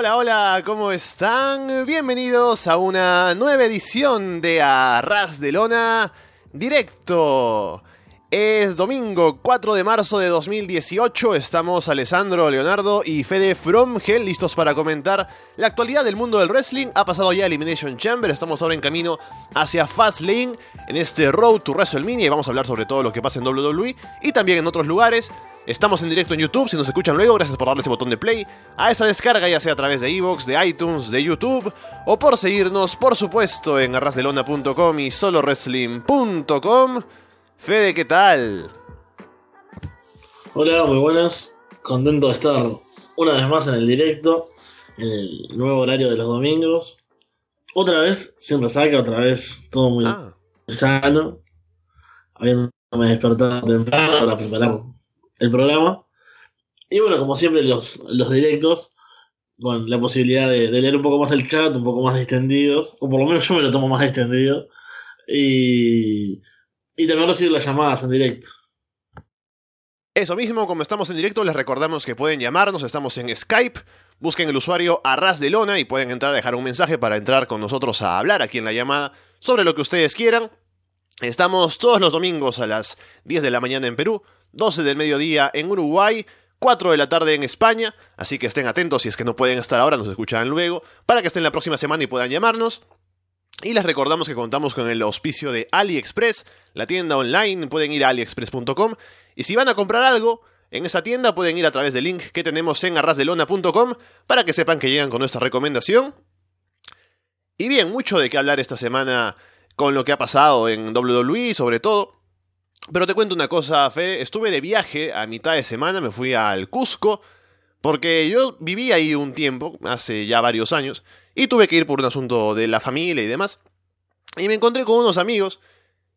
hola, hola, ¿cómo están? Bienvenidos a una nueva edición de Arras de Lona Directo. Es domingo 4 de marzo de 2018, estamos Alessandro, Leonardo y Fede From Hell listos para comentar la actualidad del mundo del wrestling. Ha pasado ya Elimination Chamber, estamos ahora en camino hacia Fastlane en este Road to WrestleMania y vamos a hablar sobre todo lo que pasa en WWE y también en otros lugares. Estamos en directo en YouTube, si nos escuchan luego, gracias por darle ese botón de play a esa descarga, ya sea a través de Evox, de iTunes, de YouTube, o por seguirnos, por supuesto, en arrasdelona.com y solowrestling.com. Fede, ¿qué tal? Hola, muy buenas. Contento de estar una vez más en el directo, en el nuevo horario de los domingos. Otra vez, sin resaca, otra vez todo muy Ah, sano. Habiéndome despertado temprano para preparar el programa. Y bueno, como siempre, los, los directos, con la posibilidad de, leer un poco más el chat, un poco más distendidos, o por lo menos yo me lo tomo más distendido. Y, y también recibir las llamadas en directo. Eso mismo, como estamos en directo, les recordamos que pueden llamarnos, estamos en Skype, busquen el usuario Arras de Lona y pueden entrar a dejar un mensaje para entrar con nosotros a hablar aquí en la llamada sobre lo que ustedes quieran. Estamos todos los domingos a las 10 de la mañana en Perú, 12 del mediodía en Uruguay, 4 de la tarde en España, así que estén atentos si es que no pueden estar ahora, nos escucharán luego, para que estén la próxima semana y puedan llamarnos. Y les recordamos que contamos con el auspicio de AliExpress, la tienda online, pueden ir a aliexpress.com y si van a comprar algo en esa tienda pueden ir a través del link que tenemos en arrasdelona.com para que sepan que llegan con nuestra recomendación. Y bien, mucho de qué hablar esta semana con lo que ha pasado en WWE sobre todo. Pero te cuento una cosa, Fe, estuve de viaje a mitad de semana, me fui al Cusco, porque yo viví ahí un tiempo, hace ya varios años, y tuve que ir por un asunto de la familia y demás. Y me encontré con unos amigos,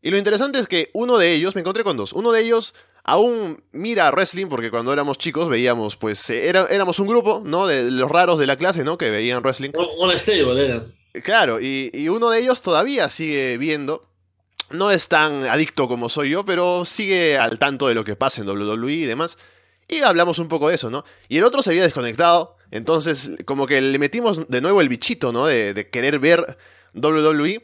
y lo interesante es que uno de ellos, me encontré con dos, uno de ellos aún mira wrestling, porque cuando éramos chicos veíamos, pues, eh, era- éramos un grupo, ¿no? De los raros de la clase, ¿no? Que veían wrestling. Un un stable era. Claro, y, y uno de ellos todavía sigue viendo. No es tan adicto como soy yo, pero sigue al tanto de lo que pasa en WWE y demás. Y hablamos un poco de eso, ¿no? Y el otro se había desconectado, entonces como que le metimos de nuevo el bichito, ¿no? De, de querer ver WWE.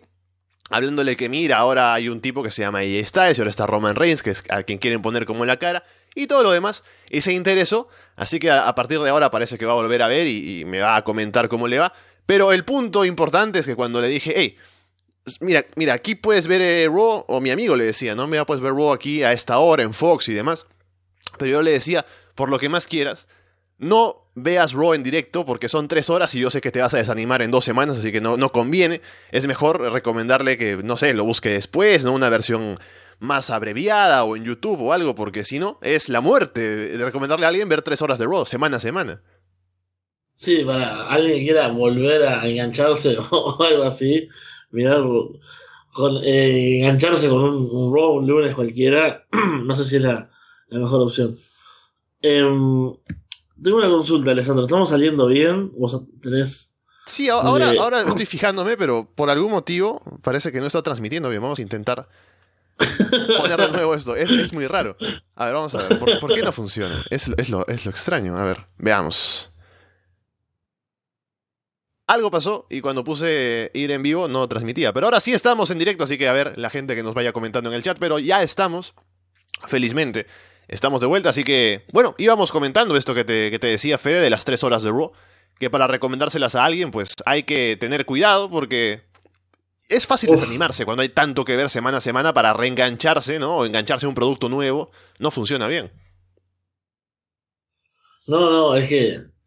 Hablándole que mira, ahora hay un tipo que se llama AJ Styles ahora está Roman Reigns, que es a quien quieren poner como la cara, y todo lo demás. Y se interesó, así que a, a partir de ahora parece que va a volver a ver y, y me va a comentar cómo le va. Pero el punto importante es que cuando le dije, hey, mira, mira, aquí puedes ver eh, Raw, o mi amigo le decía, ¿no? Mira, puedes ver Raw aquí a esta hora en Fox y demás. Pero yo le decía, por lo que más quieras, no veas Raw en directo porque son tres horas y yo sé que te vas a desanimar en dos semanas, así que no, no conviene. Es mejor recomendarle que, no sé, lo busque después, ¿no? Una versión más abreviada o en YouTube o algo, porque si no, es la muerte de recomendarle a alguien ver tres horas de Raw, semana a semana. Sí, para alguien que quiera volver a engancharse o algo así, mirar, con, eh, engancharse con un, un Raw un lunes cualquiera, no sé si es la, la mejor opción. Em, tengo una consulta, Alessandro. ¿Estamos saliendo bien? ¿Vos tenés.? Sí, ahora, De- ahora estoy fijándome, pero por algún motivo parece que no está transmitiendo bien. Vamos a intentar poner de nuevo esto. Es, es muy raro. A ver, vamos a ver. ¿Por, por qué no funciona? Es, es lo, es lo extraño. A ver, veamos. Algo pasó y cuando puse ir en vivo no transmitía. Pero ahora sí estamos en directo, así que a ver la gente que nos vaya comentando en el chat. Pero ya estamos, felizmente. Estamos de vuelta, así que, bueno, íbamos comentando esto que te, que te decía Fede de las tres horas de Raw. Que para recomendárselas a alguien, pues hay que tener cuidado porque es fácil Uf. desanimarse cuando hay tanto que ver semana a semana para reengancharse, ¿no? O engancharse a un producto nuevo. No funciona bien. No, no, es que.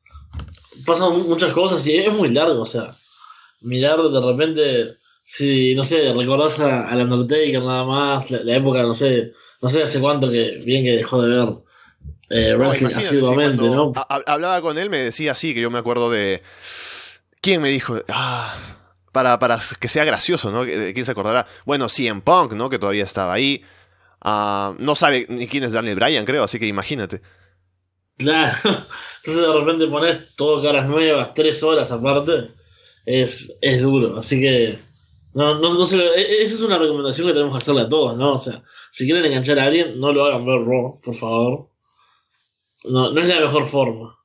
Pasan mu- muchas cosas y es muy largo, o sea. Mirar de repente. Si, no sé, recordás a, al Undertaker nada más, la, la época, no sé, no sé hace cuánto que bien que dejó de ver eh, No, wrestling imagínate, asiduamente, sí, ¿no? ha- ha- hablaba con él, me decía así, que yo me acuerdo de... ¿Quién me dijo? Ah, para, para que sea gracioso, ¿no? ¿De ¿Quién se acordará? Bueno, CM Punk, ¿no? Que todavía estaba ahí. Ah, no sabe ni quién es Daniel Bryan, creo, así que imagínate. Claro. Entonces de repente pones todo caras nuevas, tres horas aparte, es, es duro. Así que no, no, no se lo- e- esa es una recomendación que tenemos que hacerle a todos, ¿no? O sea, si quieren enganchar a alguien, no lo hagan ver Raw, por favor. No, no es la mejor forma.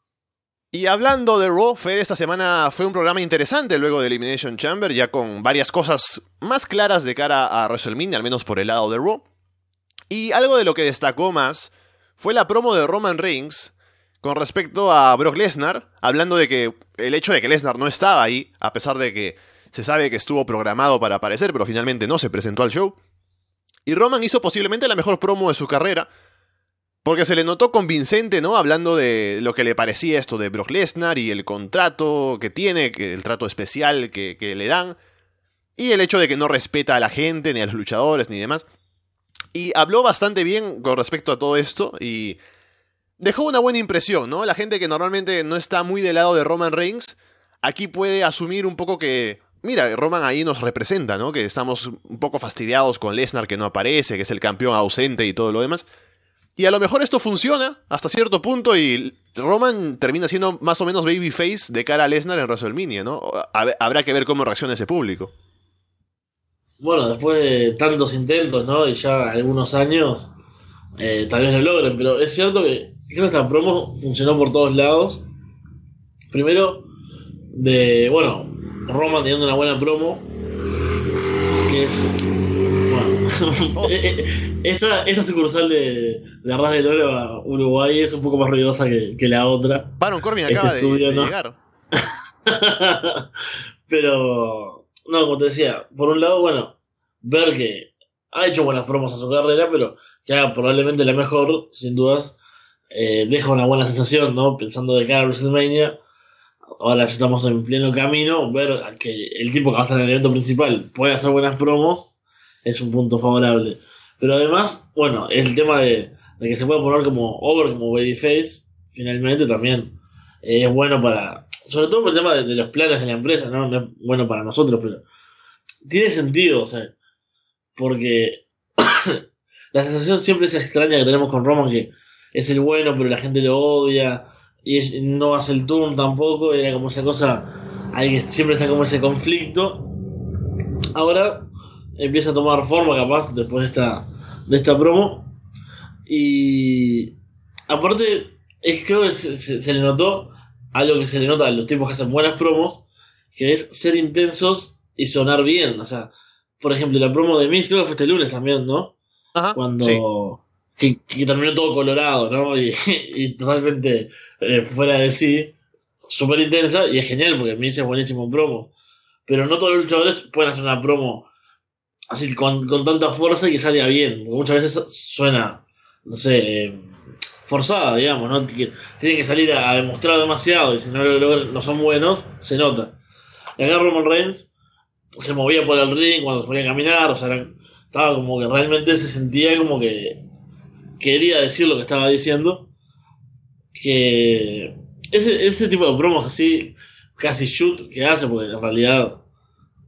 Y hablando de Raw, Fede, esta semana fue un programa interesante luego de Elimination Chamber, ya con varias cosas más claras de cara a WrestleMania, al menos por el lado de Raw. Y algo de lo que destacó más fue la promo de Roman Reigns con respecto a Brock Lesnar, hablando de que el hecho de que Lesnar no estaba ahí, a pesar de que se sabe que estuvo programado para aparecer, pero finalmente no se presentó al show. Y Roman hizo posiblemente la mejor promo de su carrera, porque se le notó convincente, ¿no? Hablando de lo que le parecía esto de Brock Lesnar y el contrato que tiene, que el trato especial que, que le dan, y el hecho de que no respeta a la gente, ni a los luchadores, ni demás. Y habló bastante bien con respecto a todo esto y dejó una buena impresión, ¿no? La gente que normalmente no está muy del lado de Roman Reigns, aquí puede asumir un poco que, mira, Roman ahí nos representa, ¿no? Que estamos un poco fastidiados con Lesnar que no aparece, que es el campeón ausente y todo lo demás. Y a lo mejor esto funciona hasta cierto punto y Roman termina siendo más o menos babyface de cara a Lesnar en WrestleMania, ¿no? Habrá que ver cómo reacciona ese público. Bueno, después de tantos intentos, ¿no? Y ya algunos años, eh, tal vez lo logren, pero es cierto que creo que esta promo funcionó por todos lados. Primero, de, bueno, Roman teniendo una buena promo, que es Oh. Eh, esta, esta, sucursal de, de Arras de Lora, Uruguay, es un poco más ruidosa que, que la otra. Baron Corbin este acaba de, llegar. pero, no, como te decía, por un lado, bueno, ver que ha hecho buenas promos en su carrera, pero que haga probablemente la mejor, sin dudas, eh, deja una buena sensación, ¿no? Pensando de cara a WrestleMania. Ahora ya estamos en pleno camino, ver que el tipo que va a estar en el evento principal puede hacer buenas promos es un punto favorable. Pero además, bueno, el tema de, que se puede poner como over, como babyface, finalmente también es bueno para. Sobre todo por el tema de, los planes de la empresa, ¿no? No es bueno para nosotros, pero. Tiene sentido, o sea. Porque. la sensación siempre es extraña que tenemos con Roman, que es el bueno, pero la gente lo odia. Y no hace el turn tampoco. Era como esa cosa. Hay que siempre está como ese conflicto. Ahora empieza a tomar forma capaz después de esta, de esta promo. Y aparte, es, creo que se, le notó algo que se le nota a los tipos que hacen buenas promos, que es ser intensos y sonar bien. O sea, por ejemplo, la promo de Miss creo que fue este lunes también, ¿no? Ajá, Cuando... Que, terminó todo colorado, ¿no? Y, totalmente eh, fuera de sí, súper intensa, y es genial porque Miss es buenísimo en promos. Pero no todos los luchadores pueden hacer una promo así con, con tanta fuerza y que salga bien. Porque muchas veces suena, no sé, eh, forzada, digamos, ¿no? tienen que salir a, demostrar demasiado y si no no son buenos, se nota. Y acá Roman Reigns se movía por el ring cuando se ponía a caminar, o sea, estaba como que realmente se sentía como que quería decir lo que estaba diciendo. Que ese, ese tipo de promos así, casi shoot que hace, porque en realidad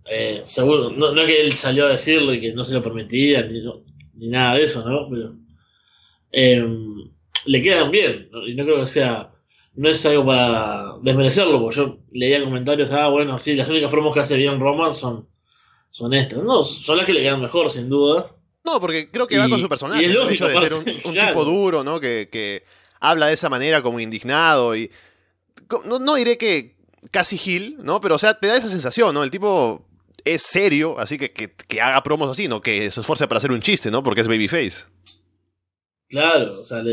eh, seguro, no, es que él salió a decirlo y que no se lo permitía, ni, ni nada de eso, ¿no? Pero em, le quedan bien, y no creo que sea, no es algo para desmerecerlo, porque yo leía comentarios, ah, bueno, sí, las únicas promos que hace bien Roman son, son estas, no, son las que le quedan mejor, sin duda. No, porque creo que va con su personaje, el hecho de ser un, tipo duro, ¿no? Que, que, habla de esa manera como indignado y... No, no diré que casi Gil, ¿no? Pero, o sea, te da esa sensación, ¿no? El tipo es serio, así que, que, haga promos así, no que se esfuerce para hacer un chiste, ¿no? Porque es babyface. Claro, o sea,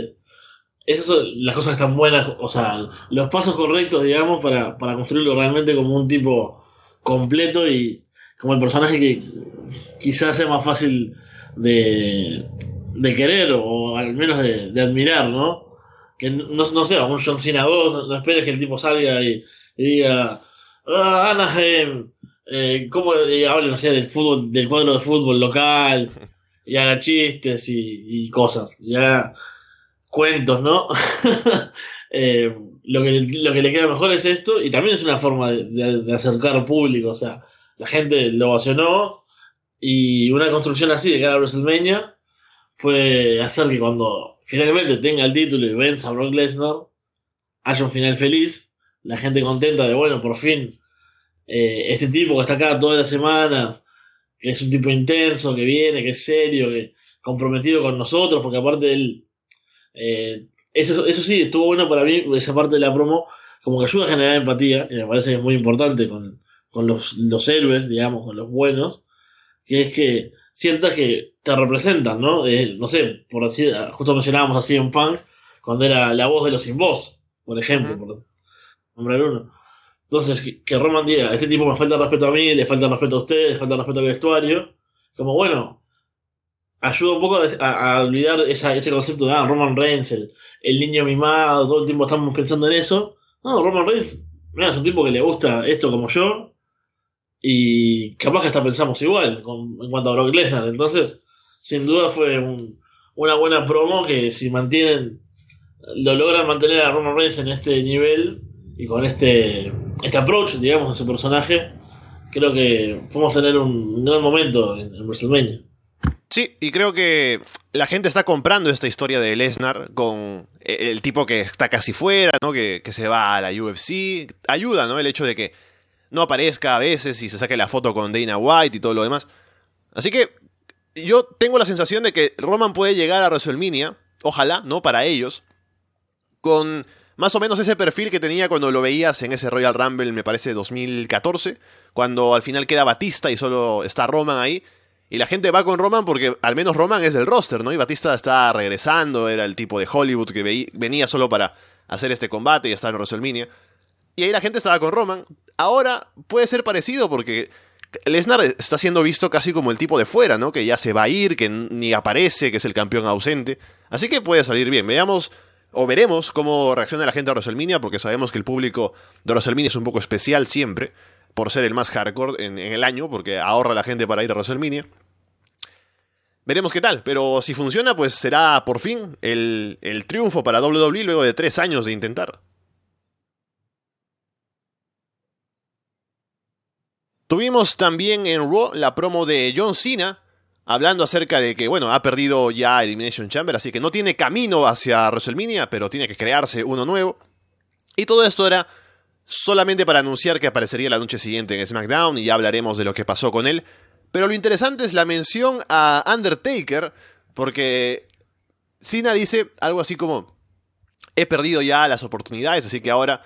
esas son las cosas que están buenas, o sea, los pasos correctos, digamos, para, para construirlo realmente como un tipo completo y como el personaje que quizás sea más fácil de, de querer o al menos de, admirar, ¿no? Que no, no sea un John Cena 2, no, esperes que el tipo salga y, diga, ah, Anaheim, eh, cómo hablan, no sé, del fútbol, del cuadro de fútbol local, y haga chistes y, cosas, y haga cuentos, ¿no? Eh, lo, que, lo que le queda mejor es esto, y también es una forma de, acercar público, o sea, la gente lo ovacionó, y una construcción así de cada WrestleMania puede hacer que cuando finalmente tenga el título y venza a Brock Lesnar, haya un final feliz, la gente contenta de, bueno, por fin eh, este tipo que está acá toda la semana, que es un tipo intenso, que viene, que es serio, que comprometido con nosotros, porque aparte él, eh, eso, eso sí, estuvo bueno para mí, esa parte de la promo, como que ayuda a generar empatía, y me parece que es muy importante con, con los, los héroes, digamos, con los buenos, que es que sientas que te representan, ¿no? Eh, no sé, por decir, justo mencionábamos así en Punk, cuando era la voz de los sin voz, por ejemplo, por nombrar uno. Entonces, que, Roman diga, este tipo me falta respeto a mí, le falta respeto a ustedes, le falta respeto al vestuario, como bueno, ayuda un poco a, olvidar ese concepto de ah, Roman Reigns, el, el, niño mimado, todo el tiempo estamos pensando en eso. No, Roman Reigns, mira, es un tipo que le gusta esto como yo, y capaz que hasta pensamos igual en cuanto a Brock Lesnar. Entonces, sin duda fue una buena promo que si mantienen, lo logran mantener a Roman Reigns en este nivel y con este, este approach, digamos, de su personaje, creo que podemos tener un gran momento en, WrestleMania. Sí, y creo que la gente está comprando esta historia de Lesnar con el tipo que está casi fuera, ¿no? Que, que, se va a la UFC. Ayuda, ¿no? El hecho de que no aparezca a veces y se saque la foto con Dana White y todo lo demás. Así que yo tengo la sensación de que Roman puede llegar a WrestleMania, ojalá, ¿no? Para ellos, con más o menos ese perfil que tenía cuando lo veías en ese Royal Rumble, me parece 2014, cuando al final queda Batista y solo está Roman ahí. Y la gente va con Roman porque al menos Roman es del roster, ¿no? Y Batista está regresando, era el tipo de Hollywood que venía solo para hacer este combate y estar en WrestleMania. Y ahí la gente estaba con Roman. Ahora puede ser parecido porque Lesnar está siendo visto casi como el tipo de fuera, ¿no? Que ya se va a ir, que ni aparece, que es el campeón ausente. Así que puede salir bien. Veamos o veremos cómo reacciona la gente a WrestleMania, porque sabemos que el público de WrestleMania es un poco especial siempre, por ser el más hardcore en, el año, porque ahorra la gente para ir a WrestleMania. Veremos qué tal, pero si funciona, pues será por fin el, el triunfo para WWE luego de tres años de intentar. Tuvimos también en Raw la promo de John Cena, hablando acerca de que, bueno, ha perdido ya Elimination Chamber, así que no tiene camino hacia WrestleMania, pero tiene que crearse uno nuevo. Y todo esto era solamente para anunciar que aparecería la noche siguiente en SmackDown y ya hablaremos de lo que pasó con él. Pero lo interesante es la mención a Undertaker, porque Cena dice algo así como, he perdido ya las oportunidades, así que ahora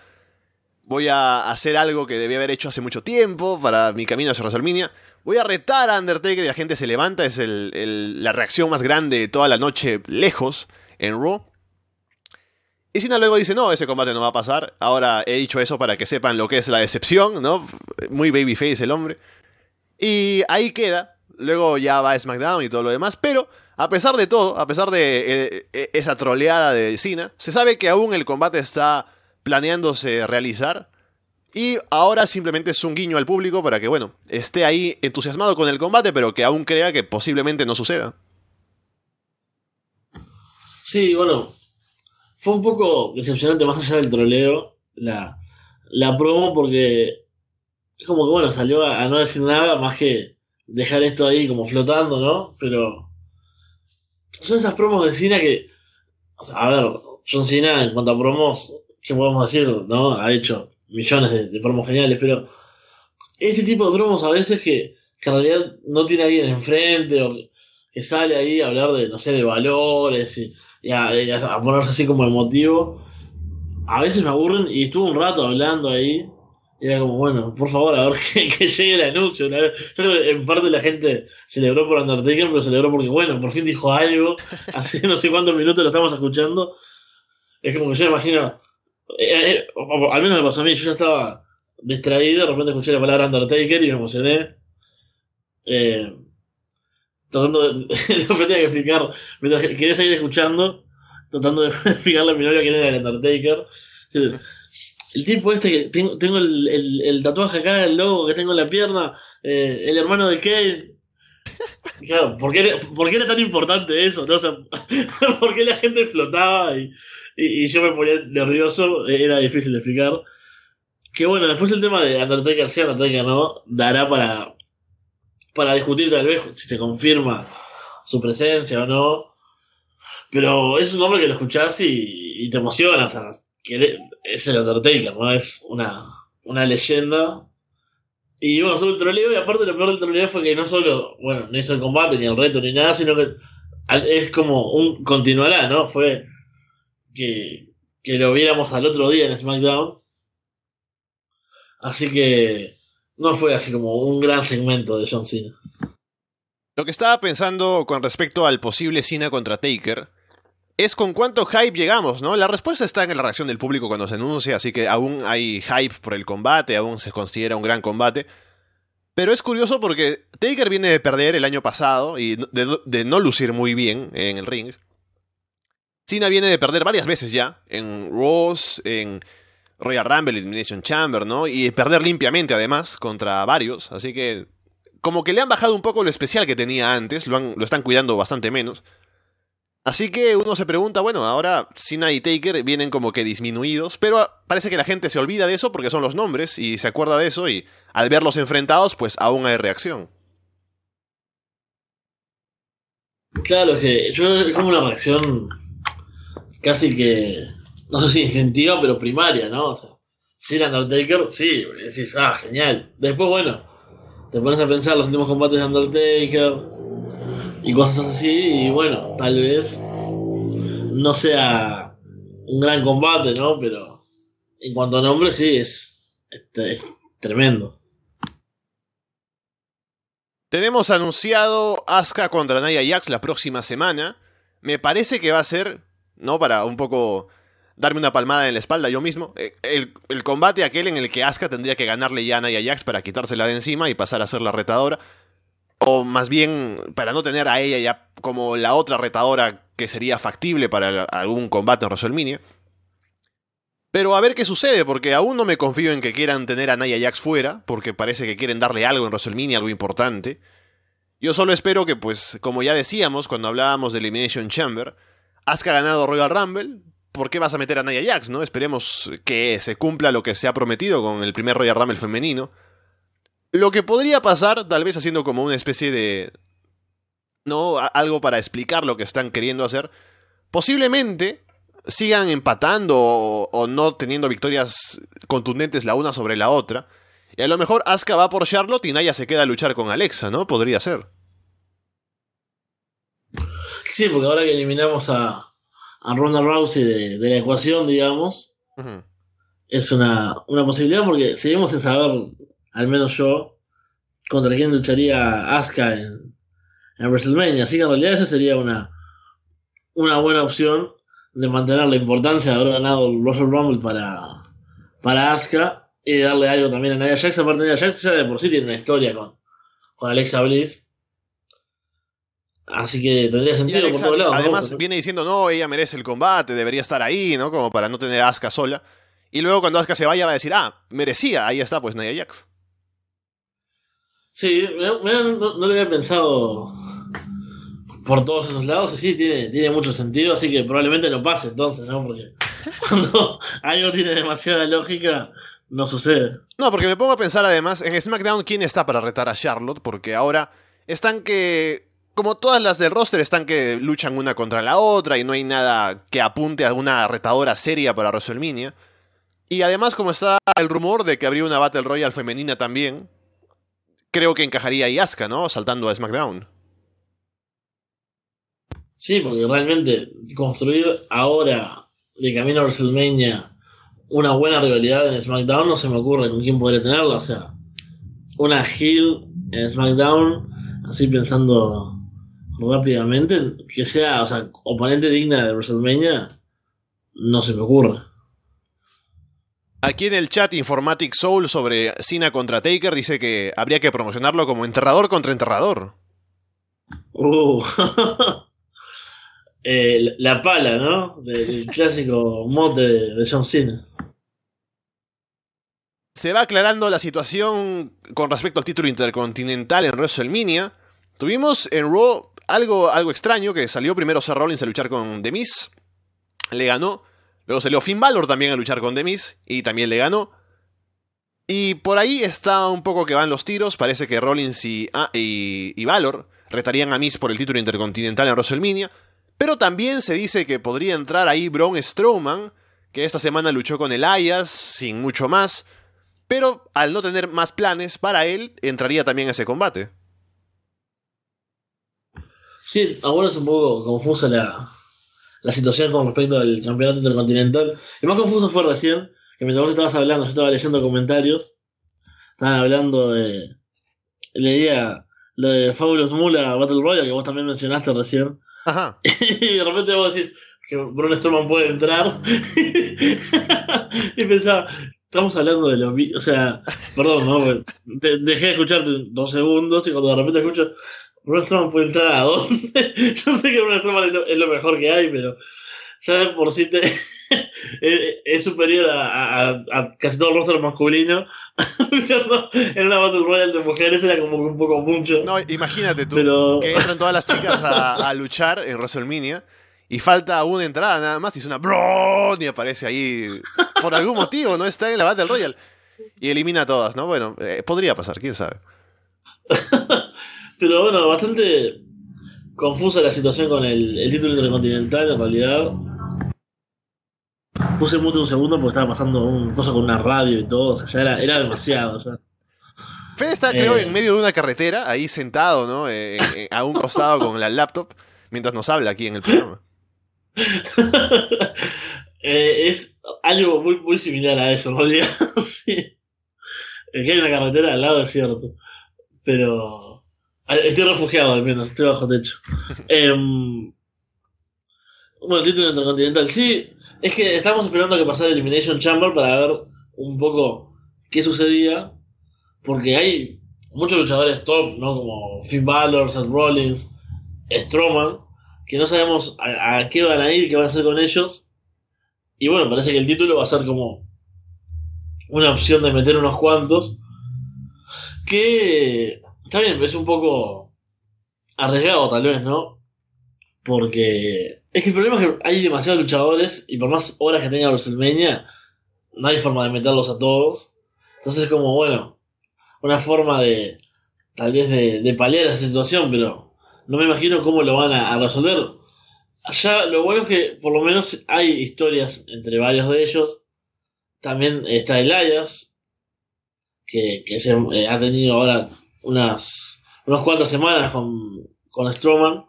voy a hacer algo que debía haber hecho hace mucho tiempo para mi camino hacia WrestleMania. Voy a retar a Undertaker y la gente se levanta. Es la reacción más grande de toda la noche lejos en Raw. Y Cena luego dice, no, ese combate no va a pasar. Ahora he dicho eso para que sepan lo que es la decepción, ¿no? Muy babyface el hombre. Y ahí queda. Luego ya va SmackDown y todo lo demás. Pero, a pesar de todo, a pesar de eh, eh, esa troleada de Cena, se sabe que aún el combate está planeándose realizar. Y ahora simplemente es un guiño al público para que, bueno, esté ahí entusiasmado con el combate, pero que aún crea que posiblemente no suceda. Sí, bueno, fue un poco decepcionante más allá del troleo la, la promo porque es como que, bueno, salió a, no decir nada más que dejar esto ahí como flotando, ¿no? Pero son esas promos de Cena que, o sea, a ver, John Cena en cuanto a promos, ¿qué podemos decir? ¿No? Ha hecho millones de, promos geniales, pero este tipo de promos a veces que, en realidad no tiene a alguien enfrente o que sale ahí a hablar de, no sé, de valores y, a, ponerse así como emotivo, a veces me aburren y estuvo un rato hablando ahí. Y era como, bueno, por favor, a ver que, llegue el anuncio. Yo creo que en parte la gente celebró por Undertaker, pero celebró porque, bueno, por fin dijo algo. Hace no sé cuántos minutos lo estamos escuchando. Es como que yo me imagino eh, eh, al menos me pasó a mí, yo ya estaba distraído, de repente escuché la palabra Undertaker y me emocioné. Eh, tratando de. no tenía que explicar. Mientras quería seguir escuchando, tratando de explicarle a mi novia quién era el Undertaker. El tipo este que tengo, tengo el, el, tatuaje acá, el logo que tengo en la pierna, eh, el hermano de Kane. Claro, ¿por qué, era, tan importante eso? ¿no? O sea, ¿Por qué la gente flotaba y, y, yo me ponía nervioso, era difícil de explicar. Que bueno, después el tema de Undertaker sí, Undertaker no, dará para, para discutir tal vez si se confirma su presencia o no. Pero es un hombre que lo escuchás y, te emociona, o sea, es el Undertaker, ¿no? Es una, una leyenda. Y bueno, sobre el troleo, y aparte lo peor del troleo fue que no solo, bueno, no hizo el combate, ni el reto, ni nada, sino que es como un continuará, ¿no? Fue que, que lo viéramos al otro día en SmackDown. Así que no fue así como un gran segmento de John Cena. Lo que estaba pensando con respecto al posible Cena contra Taker es con cuánto hype llegamos, ¿no? La respuesta está en la reacción del público cuando se anuncia, así que aún hay hype por el combate, aún se considera un gran combate. Pero es curioso porque Taker viene de perder el año pasado y de, no lucir muy bien en el ring. Cena viene de perder varias veces ya, en Ross, en Royal Rumble, Elimination Chamber, ¿no? Y perder limpiamente además contra varios, así que como que le han bajado un poco lo especial que tenía antes, lo, están cuidando bastante menos. Así que uno se pregunta, bueno, ahora Cena y Taker vienen como que disminuidos, pero parece que la gente se olvida de eso porque son los nombres y se acuerda de eso y al verlos enfrentados, pues aún hay reacción. Claro, es que yo es como una reacción casi que, no sé si instintiva, pero primaria, ¿no? O sea, Cena Undertaker, sí, decís, ah, genial. Después, bueno, te pones a pensar los últimos combates de Undertaker, y cosas así. Y bueno, tal vez no sea un gran combate, ¿no? Pero en cuanto a nombre, sí, es, es, tremendo. Tenemos anunciado Asuka contra Naya Jax la próxima semana. Me parece que va a ser, ¿no? Para un poco darme una palmada en la espalda yo mismo. Eh, el, combate aquel en el que Asuka tendría que ganarle ya a Naya Jax para quitársela de encima y pasar a ser la retadora. O más bien, para no tener a ella ya como la otra retadora que sería factible para algún combate en WrestleMania. Pero a ver qué sucede, porque aún no me confío en que quieran tener a Nia Jax fuera, porque parece que quieren darle algo en WrestleMania, algo importante. Yo solo espero que, pues, como ya decíamos cuando hablábamos de Elimination Chamber, Asuka ha ganado Royal Rumble, ¿por qué vas a meter a Nia Jax, no? Esperemos que se cumpla lo que se ha prometido con el primer Royal Rumble femenino. Lo que podría pasar, tal vez haciendo como una especie de... ¿No? Algo para explicar lo que están queriendo hacer. Posiblemente sigan empatando o, no teniendo victorias contundentes la una sobre la otra. Y a lo mejor Asuka va por Charlotte y Naya se queda a luchar con Alexa, ¿no? Podría ser. Sí, porque ahora que eliminamos a, a Ronda Rousey de, la ecuación, digamos, es una, una posibilidad porque seguimos sin saber al menos yo, contra quién lucharía Asuka en, en WrestleMania. Así que en realidad esa sería una, una buena opción de mantener la importancia de haber ganado el Russell Rumble para, para Asuka y darle algo también a Nia Jax. Aparte, Nia Jax ya de por sí tiene una historia con, con Alexa Bliss. Así que tendría sentido por todos lados. Además, viene diciendo, no, ella merece el combate, debería estar ahí, ¿no? Como para no tener a Asuka sola. Y luego cuando Asuka se vaya va a decir, ah, merecía, ahí está, pues Nia Jax. Sí, no, lo había pensado por todos esos lados, y sí, tiene, tiene mucho sentido, así que probablemente no pase entonces, ¿no? Porque cuando algo tiene demasiada lógica, no sucede. No, porque me pongo a pensar además, en SmackDown, ¿quién está para retar a Charlotte? Porque ahora están que, como todas las del roster, están que luchan una contra la otra y no hay nada que apunte a una retadora seria para WrestleMania. Y además, como está el rumor de que habría una Battle Royale femenina también, creo que encajaría ahí Asuka, ¿no? Saltando a SmackDown. Sí, porque realmente construir ahora de camino a WrestleMania una buena rivalidad en SmackDown no se me ocurre con quién podría tenerla. O sea, una heel en SmackDown, así pensando rápidamente, que sea, o sea, oponente digna de WrestleMania, no se me ocurre. Aquí en el chat Informatic Soul sobre Cena contra Taker dice que habría que promocionarlo como enterrador contra enterrador. Uh. Eh, la pala, ¿no? Del clásico mote de, John Cena. Se va aclarando la situación con respecto al título intercontinental en WrestleMania. Tuvimos en Raw algo, algo extraño, que salió primero Seth Rollins a luchar con The Miz. Le ganó. Luego salió Finn Balor también a luchar con Demis y también le ganó. Y por ahí está un poco que van los tiros. Parece que Rollins y, ah, y, Valor retarían a Miz por el título intercontinental en WrestleMania. Pero también se dice que podría entrar ahí Braun Strowman, que esta semana luchó con Elias, sin mucho más. Pero al no tener más planes para él, entraría también a ese combate. Sí, ahora es un poco confusa la, la situación con respecto al campeonato intercontinental. El más confuso fue recién, que mientras vos estabas hablando, yo estaba leyendo comentarios estaban hablando de. Leía lo de Fabulous Mula Battle Royale, que vos también mencionaste recién. Ajá. y de repente vos decís que Braun Strowman puede entrar. y pensaba, estamos hablando de los. O sea, perdón, ¿no? Te- dejé de escucharte dos segundos y cuando de repente escucho. Braun Strowman puede entrar a dónde? Yo sé que Braun Strowman es lo, mejor que hay, pero ya de por sí te, es, superior a, a- a casi todo el roster masculino. En una Battle Royale de mujeres era como un poco mucho. No, imagínate tú pero. que entran todas las chicas a, a luchar en WrestleMania y falta una entrada nada más y suena Braun y aparece ahí por algún motivo, no está en la Battle Royale y elimina a todas, ¿no? Bueno, eh, podría pasar, quién sabe. Pero bueno, bastante confusa la situación con el, el título intercontinental en realidad. Puse mute un segundo porque estaba pasando un cosa con una radio y todo, o sea, ya era, era demasiado. ya. Fede está, creo, Eh. en medio de una carretera, ahí sentado, ¿no? Eh, en- a un costado con la laptop, mientras nos habla aquí en el programa. Eh, es algo muy, muy similar a eso, en realidad. sí. Eh, Que hay una carretera al lado, es cierto. Pero. Eh, Estoy refugiado, al menos, estoy bajo techo. Em, bueno, título intercontinental. Sí, es que estamos esperando a que pasara Elimination Chamber para ver un poco qué sucedía. Porque hay muchos luchadores top, ¿no? Como Finn Balor, Seth Rollins, Strowman, que no sabemos a, a qué van a ir, qué van a hacer con ellos. Y bueno, parece que el título va a ser como una opción de meter unos cuantos. Que está bien, es un poco arriesgado tal vez, ¿no? Porque es que el problema es que hay demasiados luchadores y por más horas que tenga WrestleMania, no hay forma de meterlos a todos. Entonces es como, bueno, una forma de tal vez de, de paliar esa situación, pero no me imagino cómo lo van a, resolver. Allá lo bueno es que por lo menos hay historias entre varios de ellos. También está Elias, que, que se, eh, ha tenido ahora unas, unas cuantas semanas con, con Strowman.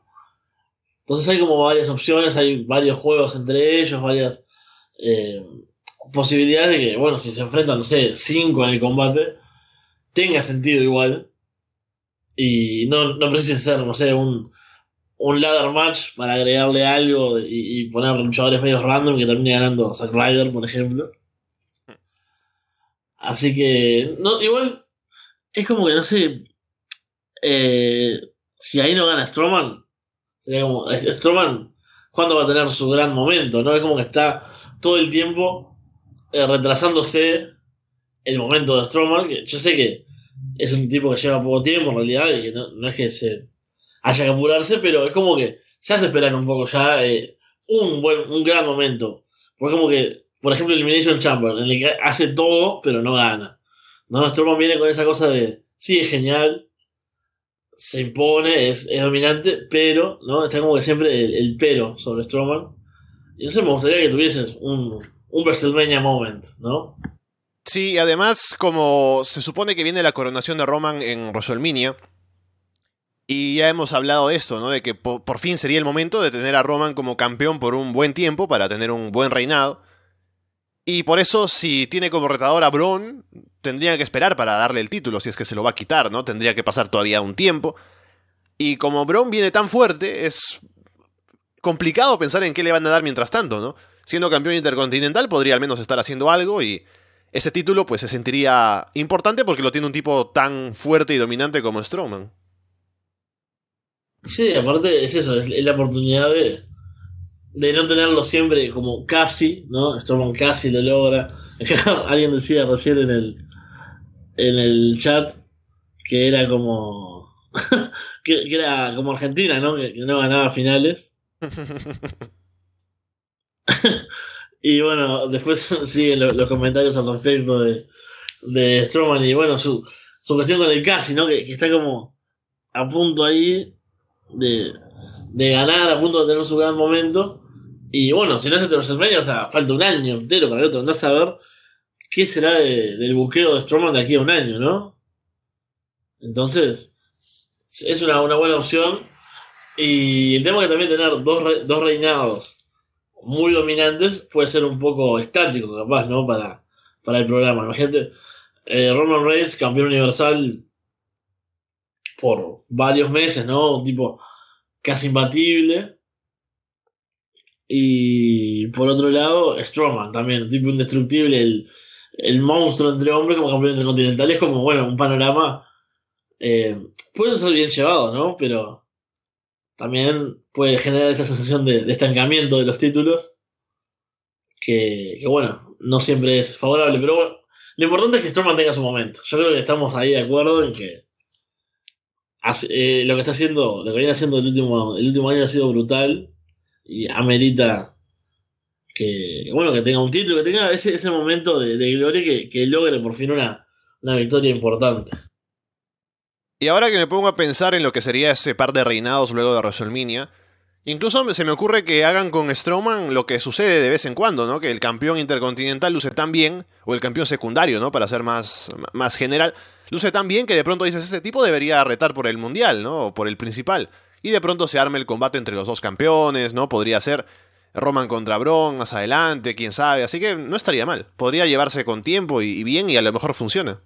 Entonces hay como varias opciones, hay varios juegos entre ellos, varias eh, posibilidades de que, bueno, si se enfrentan, no sé, cinco en el combate, tenga sentido igual. Y no, no precisa ser, no sé, un, un ladder match para agregarle algo y, y poner luchadores medios random que termine ganando Zack Ryder, por ejemplo. Así que, no, igual, es como que no sé. eh, si ahí no gana Strowman, sería como. Strowman, ¿cuándo va a tener su gran momento? ¿No? Es como que está todo el tiempo eh, retrasándose el momento de Strowman. Que yo sé que es un tipo que lleva poco tiempo en realidad y que no, no es que se haya que apurarse, pero es como que se hace esperar un poco ya eh, un buen, un gran momento. Porque como que, por ejemplo, Elimination Chamber, en el que hace todo, pero no gana. ¿No? Strowman viene con esa cosa de, sí, es genial, se impone, es, dominante, pero, ¿no? Está como que siempre el, pero sobre Strowman. Y no sé, me gustaría que tuvieses un, un WrestleMania moment, ¿no? Sí, además, como se supone que viene la coronación de Roman en WrestleMania, y ya hemos hablado de esto, ¿no? De que po- por fin sería el momento de tener a Roman como campeón por un buen tiempo para tener un buen reinado. Y por eso, si tiene como retador a Braun, tendrían que esperar para darle el título, si es que se lo va a quitar, ¿no? Tendría que pasar todavía un tiempo. Y como Braun viene tan fuerte, es complicado pensar en qué le van a dar mientras tanto, ¿no? Siendo campeón intercontinental, podría al menos estar haciendo algo y ese título pues se sentiría importante porque lo tiene un tipo tan fuerte y dominante como Strowman. Sí, aparte es eso, es, es la oportunidad de, de no tenerlo siempre como casi, ¿no? Strowman casi lo logra. Alguien decía recién en el, en el chat que era como. que, era como Argentina, ¿no? Que, no ganaba finales. Y bueno, después siguen lo- los comentarios al respecto de, de Strowman y bueno, su, su cuestión con el casi, ¿no? Que, que está como a punto ahí de, de ganar, a punto de tener su gran momento. Y bueno, si no es este WrestleMania, o sea, falta un año entero para el otro. Andás a ver qué será de- del buqueo de Strowman de aquí a un año, ¿no? Entonces, es una, una buena opción. Y el tema que también tener dos, dos reinados muy dominantes puede ser un poco estático, capaz, ¿no? Para, para el programa. Imagínate, eh, Roman Reigns, campeón universal por varios meses, ¿no? Tipo casi imbatible. Y por otro lado, Strowman también, tipo indestructible, el, el monstruo entre hombres como campeón intercontinental. Es como, bueno, un panorama. Eh, puede ser bien llevado, ¿no? Pero también puede generar esa sensación de, estancamiento de los títulos. Que, que, bueno, no siempre es favorable. Pero bueno, lo importante es que Strowman tenga su momento. Yo creo que estamos ahí de acuerdo en que eh, lo que está haciendo, lo que viene haciendo el último, el último año ha sido brutal y amerita que, bueno, que tenga un título, que tenga ese, ese momento de, gloria que, que, logre por fin una, una victoria importante. Y ahora que me pongo a pensar en lo que sería ese par de reinados luego de WrestleMania, incluso se me ocurre que hagan con Strowman lo que sucede de vez en cuando, ¿no? Que el campeón intercontinental luce tan bien, o el campeón secundario, ¿no? Para ser más, más general, luce tan bien que de pronto dices, este tipo debería retar por el mundial, ¿no? O por el principal. Y de pronto se arme el combate entre los dos campeones, ¿no? Podría ser Roman contra Braun más adelante, quién sabe. Así que no estaría mal. Podría llevarse con tiempo y, bien y a lo mejor funciona.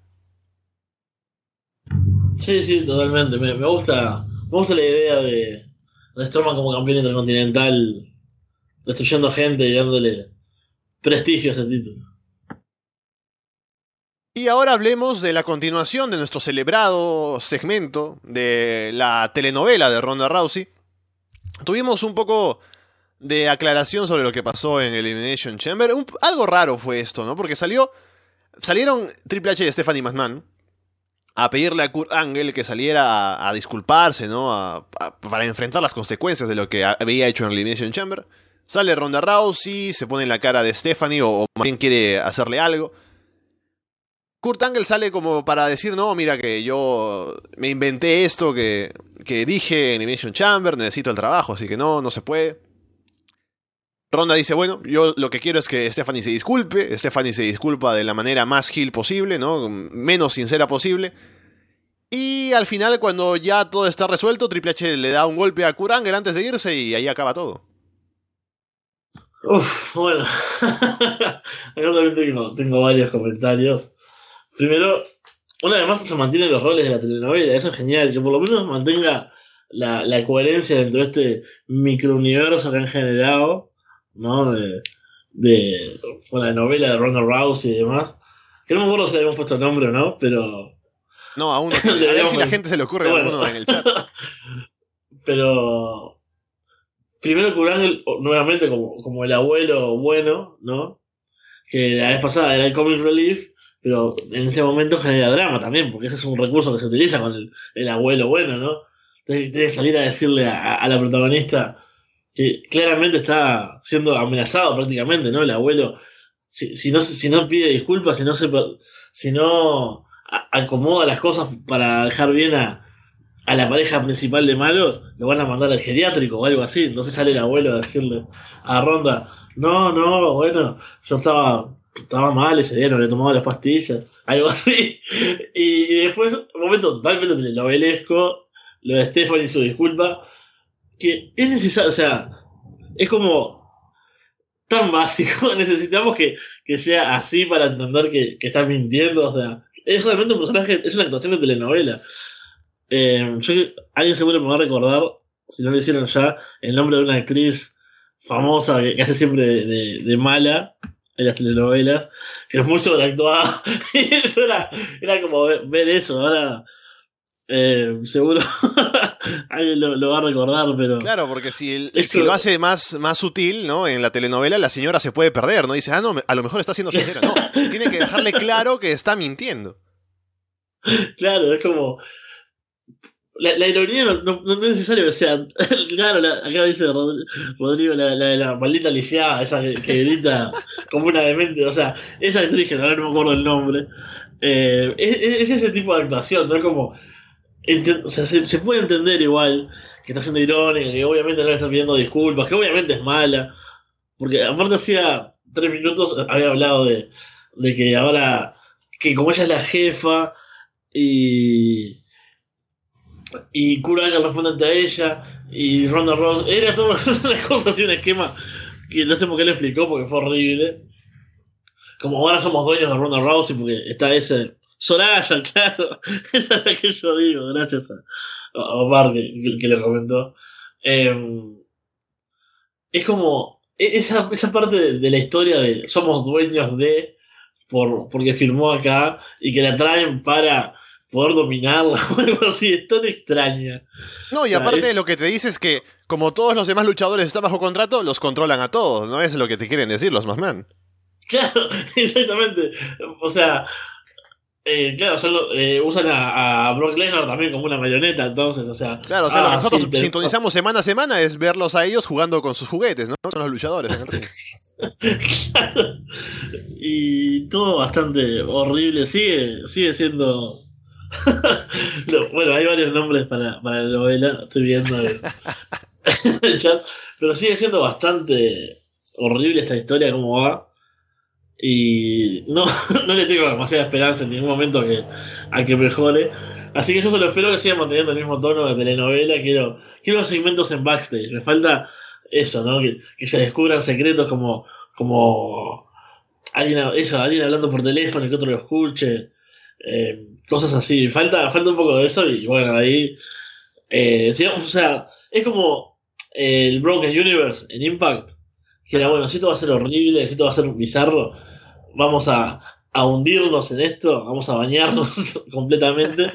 Sí, sí, totalmente. Me, gusta me gusta la idea de, de Strowman como campeón intercontinental, destruyendo gente y dándole prestigio a ese título. Y ahora hablemos de la continuación de nuestro celebrado segmento de la telenovela de Ronda Rousey. Tuvimos un poco de aclaración sobre lo que pasó en Elimination Chamber. Algo raro fue esto, ¿no? Porque salió. Salieron Triple H y Stephanie McMahon a pedirle a Kurt Angle que saliera a, a disculparse, ¿no? A, a, para enfrentar las consecuencias de lo que había hecho en Elimination Chamber. Sale Ronda Rousey, se pone en la cara de Stephanie o, o más bien quiere hacerle algo. Kurt Angle sale como para decir, no, mira que yo me inventé esto que, que dije en Elimination Chamber, necesito el trabajo, así que no, no se puede. Ronda dice, bueno, yo lo que quiero es que Stephanie se disculpe. Stephanie se disculpa de la manera más heel posible, ¿no? Menos sincera posible. Y al final, cuando ya todo está resuelto, Triple H le da un golpe a Kuranger antes de irse y ahí acaba todo. Uf, bueno. También tengo varios comentarios. Primero, una vez más se mantienen los roles de la telenovela, eso es genial, que por lo menos mantenga la, la coherencia dentro de este microuniverso que han generado ¿no? De, de con la novela de Ronald Rousey y demás. Que no me acuerdo si le habíamos puesto nombre o no, pero. No, aún no. A ver si la gente se le ocurre bueno. alguno en el chat. pero. Primero Kurangel, nuevamente como, como el abuelo bueno, ¿no? Que la vez pasada era el comic relief, pero en este momento genera drama también, porque ese es un recurso que se utiliza con el, el abuelo bueno, ¿no? Tienes que salir a decirle a, a la protagonista, que claramente está siendo amenazado prácticamente, ¿no? El abuelo, si, si, no, si no pide disculpas, si no, se, si no acomoda las cosas para dejar bien a, a la pareja principal de malos, lo van a mandar al geriátrico o algo así. Entonces sale el abuelo a decirle a Ronda, no, no, bueno, yo estaba, estaba mal ese día, no le tomaba las pastillas, algo así. Y, después, un momento totalmente novelesco, lo de Stephanie y su disculpa, que es necesario, o sea, es como tan básico, necesitamos que, que sea así para entender que, que está mintiendo, o sea, es realmente un personaje, es una actuación de telenovela. Eh, yo, alguien seguro me va a recordar, si no lo hicieron ya, el nombre de una actriz famosa que, que hace siempre de, mala en las telenovelas, que es muy sobreactuada. era, era como ver, ver eso, ahora eh, seguro alguien lo, lo, va a recordar, pero. Claro, porque si, el, Esto... si lo hace más, más sutil, ¿no? En la telenovela, la señora se puede perder, ¿no? Dice, ah, no, a lo mejor está siendo sincera. No, tiene que dejarle claro que está mintiendo. Claro, es como. La, la ironía no, no, no, es necesario que sea. claro, la, acá dice Rodrigo, la, la, la maldita lisiada, esa que, grita como una demente. O sea, esa actriz que no me acuerdo el nombre. Eh, es, es, ese tipo de actuación, no es como o sea, se, se, puede entender igual que está siendo irónica, que obviamente no le está pidiendo disculpas, que obviamente es mala. Porque aparte hacía tres minutos había hablado de, de que ahora, que como ella es la jefa y. Y Kuranga responde ante ella y Ronda Ross. Era toda una cosa así, un esquema que no sé por qué le explicó porque fue horrible. Como ahora somos dueños de Ronda Rousey porque está ese Soraya, claro. Esa es la que yo digo, gracias a, Omar que, que lo comentó. Em, es como e, esa, esa parte de, de la historia de somos dueños de por, porque firmó acá y que la traen para poder dominarla o algo así, es tan extraña. No, y O sea, aparte es- lo que te dice es que, como todos los demás luchadores están bajo contrato, los controlan a todos, ¿no? Es lo que te quieren decir los McMahon. Claro, exactamente. O sea, eh, claro, solo, eh, usan a, a Brock Lesnar también como una marioneta, entonces, o sea. Claro, o sea, lo que ah, nosotros sí, te- sintonizamos semana a semana es verlos a ellos jugando con sus juguetes, ¿no? Son los luchadores en el ring. Claro. Y todo bastante horrible. Sigue, sigue siendo. No, bueno, hay varios nombres para, la novela. Estoy viendo el, el chat. Pero sigue siendo bastante horrible esta historia, cómo va. Y no, no le tengo demasiada esperanza en ningún momento a que, a que mejore. Así que yo solo espero que siga manteniendo el mismo tono de telenovela. Quiero, quiero segmentos en backstage. Me falta eso, ¿no? Que, que se descubran secretos como, como alguien, eso, alguien hablando por teléfono y que otro lo escuche. Eh, cosas así. Falta, falta un poco de eso y bueno, ahí. eh, o sea, es como eh, el Broken Universe en Impact. Que era bueno, si esto va a ser horrible, si esto va a ser bizarro, vamos a, a hundirnos en esto, vamos a bañarnos completamente.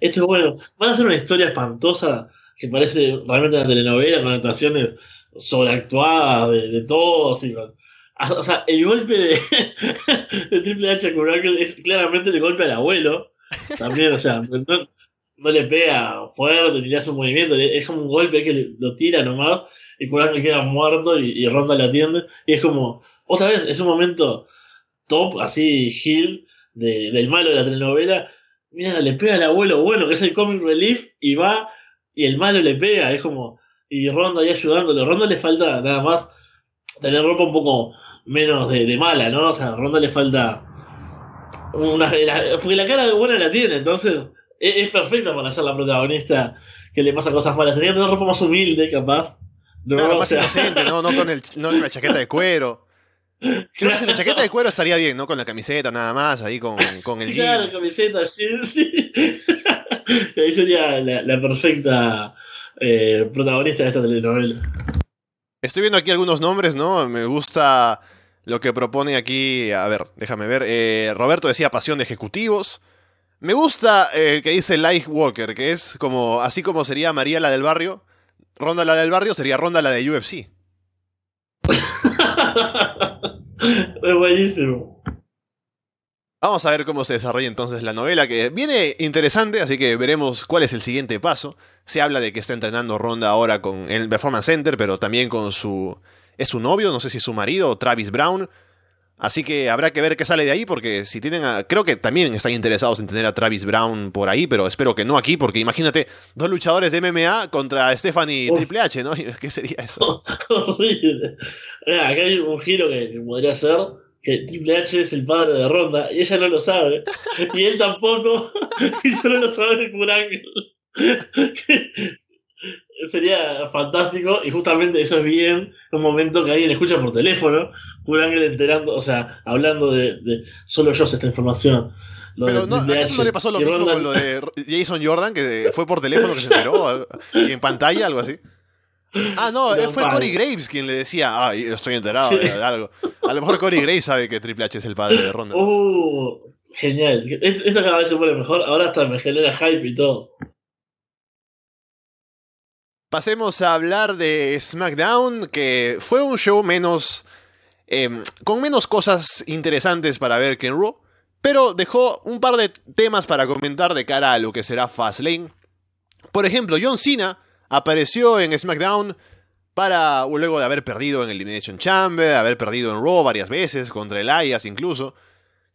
Esto es bueno, van a ser una historia espantosa que parece realmente una telenovela con actuaciones sobreactuadas de, de todos y con- o sea, el golpe de, Triple H Kurt Angle es claramente el golpe al abuelo. También, o sea, no, le pega fuerte ni le hace un movimiento, es como un golpe que lo tira nomás y Kurt Angle queda muerto y, Ronda le atiende. Y es como, otra vez, es un momento top, así, Hill, de, del malo de la telenovela. Mira, le pega al abuelo bueno, que es el comic relief, y va y el malo le pega. Es como, y Ronda ahí ayudándolo. Ronda le falta nada más tener ropa un poco menos de, de mala, ¿no? O sea, a Ronda le falta. Una, la- porque la cara de buena la tiene, entonces es, es perfecta para ser la protagonista que le pasa cosas malas. Tenía que tener ropa más humilde, capaz. No, Claro, más sea, inocente, ¿no? No con, el, no con la chaqueta de cuero. Si la chaqueta de cuero estaría bien, ¿no? Con la camiseta nada más, ahí con, con el Claro, jean. camiseta, jeans, sí. Ahí sería la, la perfecta eh, protagonista de esta telenovela. Estoy viendo aquí algunos nombres, ¿no? Me gusta lo que propone aquí. A ver, déjame ver. Eh, Roberto decía pasión de ejecutivos. Me gusta eh, que dice Light Walker, que es como, así como sería María la del barrio. Ronda la del barrio sería Ronda la de UFC. es buenísimo. Vamos a ver cómo se desarrolla entonces la novela, que viene interesante, así que veremos cuál es el siguiente paso. Se habla de que está entrenando Ronda ahora con el Performance Center, pero también con su... ¿Es su novio? No sé si es su marido, Travis Brown. Así que habrá que ver qué sale de ahí, porque si tienen a... Creo que también están interesados en tener a Travis Brown por ahí, pero espero que no aquí, porque imagínate, dos luchadores de MMA contra Stephanie Uf. Triple H, ¿no? ¿Qué sería eso? Horrible. Acá hay un giro que, podría ser que Triple H es el padre de Ronda y ella no lo sabe. Y él tampoco. Y solo lo sabe Kurt Angle. Sería fantástico y justamente eso es bien un momento que alguien escucha por teléfono Kurt Angle enterando, o sea, hablando de, de solo yo sé esta información. Lo Pero de no, Triple ¿acaso no le pasó lo mismo con lo de Jason Jordan, que fue por teléfono que se enteró, y en pantalla, algo así? Ah, no, No, fue. Corey Graves quien le decía, ah, yo estoy enterado Sí. de algo. A lo mejor Corey Graves sabe que Triple H es el padre de Ronda. Uh, genial. Esto esto cada vez se pone mejor. Ahora hasta me genera hype y todo. Pasemos a hablar de SmackDown, que fue un show menos. em, con menos cosas interesantes para ver que en Raw, pero dejó un par de temas para comentar de cara a lo que será Fastlane. Por ejemplo, John Cena apareció en SmackDown para luego de haber perdido en Elimination Chamber, haber perdido en Raw varias veces, contra Elias incluso.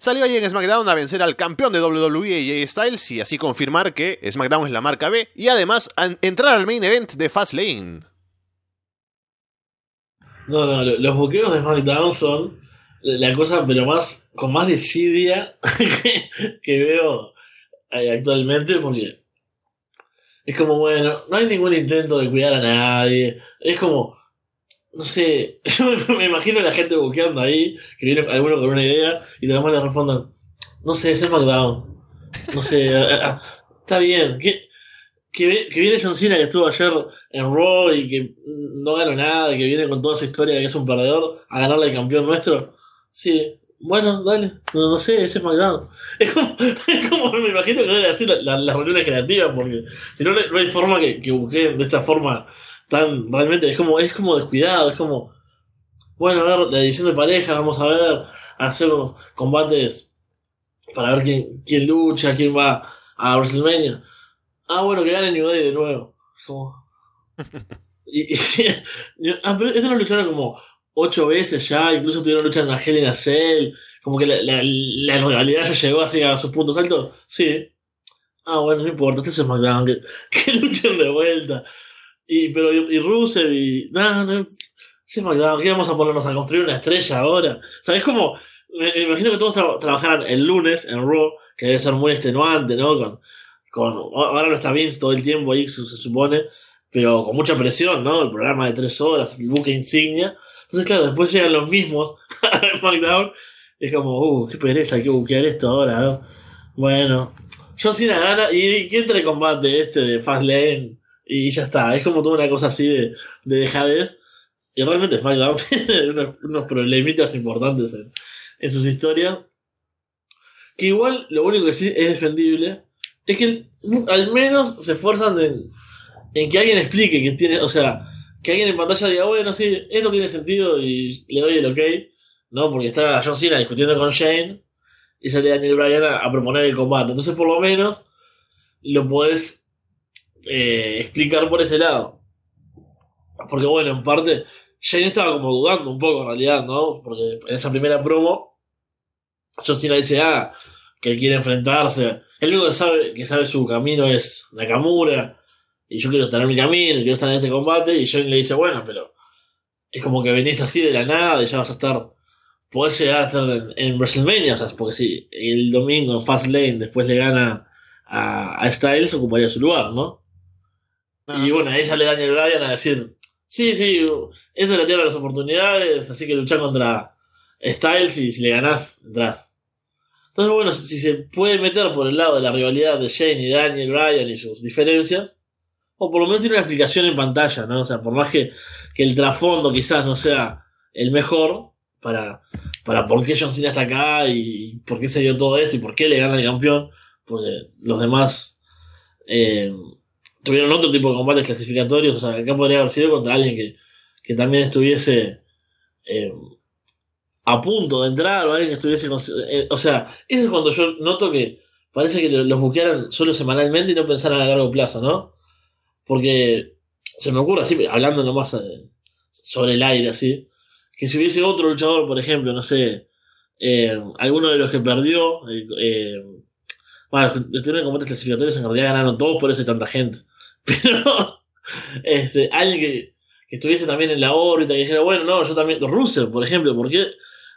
Salió ahí en SmackDown a vencer al campeón de WWE, Jay Styles, y así confirmar que SmackDown es la marca B, y además entrar al main event de Fastlane. No, no, lo- los buqueos de SmackDown son la cosa, pero más con más desidia que, que veo eh, actualmente, porque es como, bueno, no hay ningún intento de cuidar a nadie. Es como, no sé, me, imagino la gente buqueando ahí, que viene alguno con una idea, y los demás le respondan, no sé, es SmackDown. No sé, está bien. Que, que, viene John Cena que estuvo ayer en Raw y que no ganó nada, que viene con toda su historia de que es un perdedor a ganarle al campeón nuestro. Sí, bueno, dale, no, sé, ese es McDonald's. Es como, es como me imagino que debe hacer las reuniones creativas, porque si no, no hay forma que, que busquen de esta forma tan, realmente, es como, es como descuidado, es como, bueno, a ver, la edición de pareja, vamos a ver, hacer unos combates para ver quién, quién lucha, quién va a WrestleMania. Ah, bueno, que gane New Day de nuevo. y, ah, pero esto lo lucharon como ocho veces ya, incluso tuvieron lucha en la Hell in a Cell, como que la, la, rivalidad ya llegó así a sus puntos altos. Sí. Ah, bueno, no importa, este es SmackDown, que, que luchen de vuelta. Y, pero, y, Rusev y. Nada, no, SmackDown, ¿qué vamos a ponernos a construir una estrella ahora? ¿Sabes cómo? Me, imagino que todos trabajaran el lunes en Raw, que debe ser muy extenuante, ¿no? Con, ahora no está Vince todo el tiempo ahí, se, se supone, pero con mucha presión, ¿no? El programa de tres horas, el buque insignia entonces, claro, después llegan los mismos a SmackDown. Es como, uh, qué pereza, hay que buquear esto ahora, ¿no? Bueno, John Cena gana y que entre combate este de Fastlane y ya está. Es como toda una cosa así de, de dejadez. Y realmente SmackDown tiene unos, unos problemitas importantes en, en sus historias. Que igual lo único que sí es defendible es que al menos se esfuerzan en, en que alguien explique que tiene, o sea, que alguien en pantalla diga, bueno, sí, esto tiene sentido y le doy el ok, ¿no? Porque está John Cena discutiendo con Shane y sale Daniel Bryan a, proponer el combate. Entonces, por lo menos, lo podés eh, explicar por ese lado. Porque, bueno, en parte, Shane estaba como dudando un poco en realidad, ¿no? Porque en esa primera promo, John Cena dice, ah, que él quiere enfrentarse. El único que sabe, que sabe su camino es Nakamura y yo quiero tener mi camino, quiero estar en este combate, y Johnny le dice, bueno, pero es como que venís así de la nada y ya vas a estar, podés llegar a estar en, WrestleMania, o sea, porque si el domingo en Fastlane después le gana a Styles, ocuparía su lugar, ¿no? Y bueno, ahí sale Daniel Bryan a decir, sí, sí, esto es la tierra de las oportunidades, así que luchar contra Styles y si le ganás, entras. Entonces, bueno, si, si se puede meter por el lado de la rivalidad de Shane y Daniel Bryan y sus diferencias, o por lo menos tiene una explicación en pantalla, ¿no? O sea, por más que, que el trasfondo quizás no sea el mejor para, para por qué John Cena está acá y por qué se dio todo esto y por qué le gana el campeón, porque los demás eh, tuvieron otro tipo de combates clasificatorios, o sea, acá podría haber sido contra alguien que, que también estuviese eh, a punto de entrar o alguien que estuviese... Eh, o sea, eso es cuando yo noto que parece que los buquearan solo semanalmente y no pensaran a largo plazo, ¿no? Porque se me ocurre así, hablando nomás eh, sobre el aire, así, que si hubiese otro luchador, por ejemplo, no sé, eh, alguno de los que perdió, bueno, los que combates clasificatorios en realidad ganaron todos, por eso hay tanta gente. Pero, este, alguien que, que estuviese también en la órbita, y dijera, bueno, no, yo también, Russell, por ejemplo, ¿por qué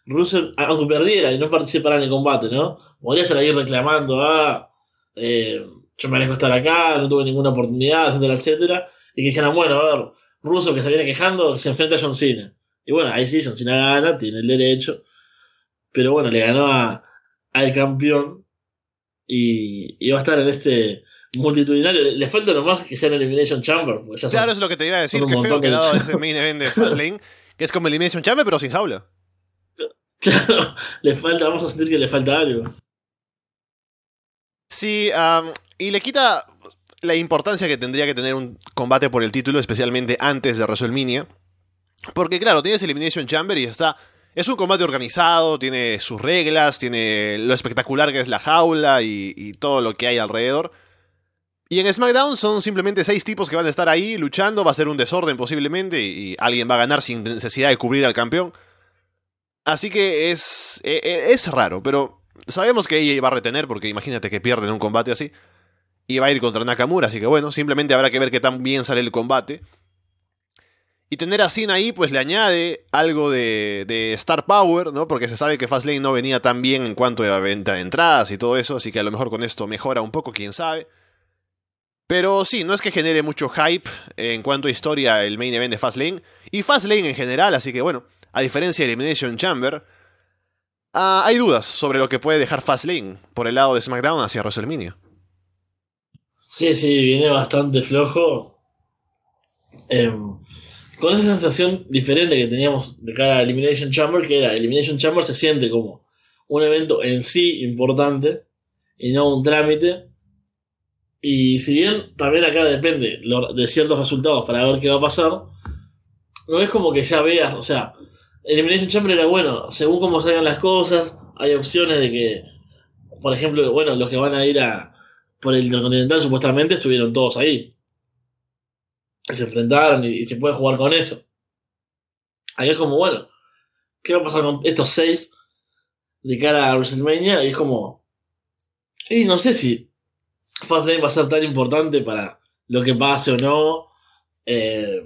Russell, aunque perdiera y no participara en el combate, ¿no? Podría estar ahí reclamando, ah, eh, yo me alejo estar acá, no tuve ninguna oportunidad, etcétera, etcétera. Y que dijeran, bueno, a ver, Russo que se viene quejando, se enfrenta a John Cena. Y bueno, ahí sí, John Cena gana, tiene el derecho. Pero bueno, le ganó a, al campeón. Y, y va a estar en este multitudinario. Le falta nomás que sea en Elimination Chamber. claro, es lo que te iba a decir. Que feo quedado ese main event de Fastlane, que es como Elimination Chamber, pero sin jaula. Claro, le falta, vamos a sentir que le falta algo. Sí, um, y le quita la importancia que tendría que tener un combate por el título, especialmente antes de WrestleMania. Porque claro, tienes Elimination Chamber y está... Es un combate organizado, tiene sus reglas, tiene lo espectacular que es la jaula y, todo lo que hay alrededor. Y en SmackDown son simplemente seis tipos que van a estar ahí luchando, va a ser un desorden posiblemente y, alguien va a ganar sin necesidad de cubrir al campeón. Así que es, es, e, es raro, pero sabemos que ella va a retener porque imagínate que pierden un combate así y va a ir contra Nakamura, así que bueno, simplemente habrá que ver qué tan bien sale el combate. Y tener a Cena ahí, pues le añade algo de, de, Star Power, ¿no? Porque se sabe que Fastlane no venía tan bien en cuanto a venta de entradas y todo eso, así que a lo mejor con esto mejora un poco, quién sabe. Pero sí, no es que genere mucho hype en cuanto a historia el main event de Fastlane, y Fastlane en general, así que bueno, a diferencia de Elimination Chamber, Ah, hay dudas sobre lo que puede dejar Fastlane por el lado de SmackDown hacia WrestleMania. Sí, sí, viene bastante flojo. Em, con esa sensación diferente que teníamos de cara a Elimination Chamber, que era Elimination Chamber se siente como un evento en sí importante y no un trámite. Y si bien también acá depende de ciertos resultados para ver qué va a pasar, no es como que ya veas, o sea, Elimination Chamber era bueno, según cómo salgan las cosas, hay opciones de que, por ejemplo, bueno, los que van a ir a por el Intercontinental supuestamente estuvieron todos ahí. Se enfrentaron y, se puede jugar con eso. Ahí es como, bueno, ¿qué va a pasar con estos seis de cara a WrestleMania? Y es como, y no sé si Fastlane va a ser tan importante para lo que pase o no. Eh,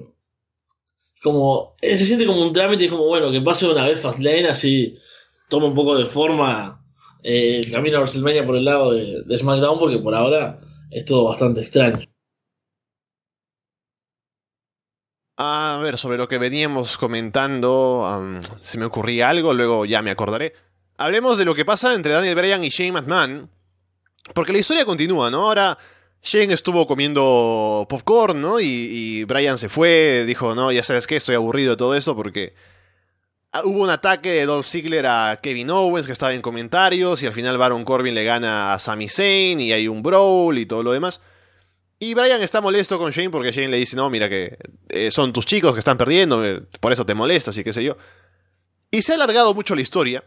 como eh, se siente como un trámite es como bueno que pase una vez Fastlane así toma un poco de forma eh, el camino a WrestleMania por el lado de, SmackDown porque por ahora es todo bastante extraño. A ver, sobre lo que veníamos comentando, si me ocurría algo, luego ya me acordaré. Hablemos de lo que pasa entre Daniel Bryan y Shane McMahon, porque la historia continúa, ¿no? Ahora Shane estuvo comiendo popcorn, ¿no? Y, Brian se fue, dijo, no, ya sabes qué, estoy aburrido de todo esto porque ah, hubo un ataque de Dolph Ziggler a Kevin Owens que estaba en comentarios y al final Baron Corbin le gana a Sami Zayn y hay un brawl y todo lo demás. Y Brian está molesto con Shane porque Shane le dice, no, mira que eh, son tus chicos que están perdiendo, eh, por eso te molestas y qué sé yo. Y se ha alargado mucho la historia.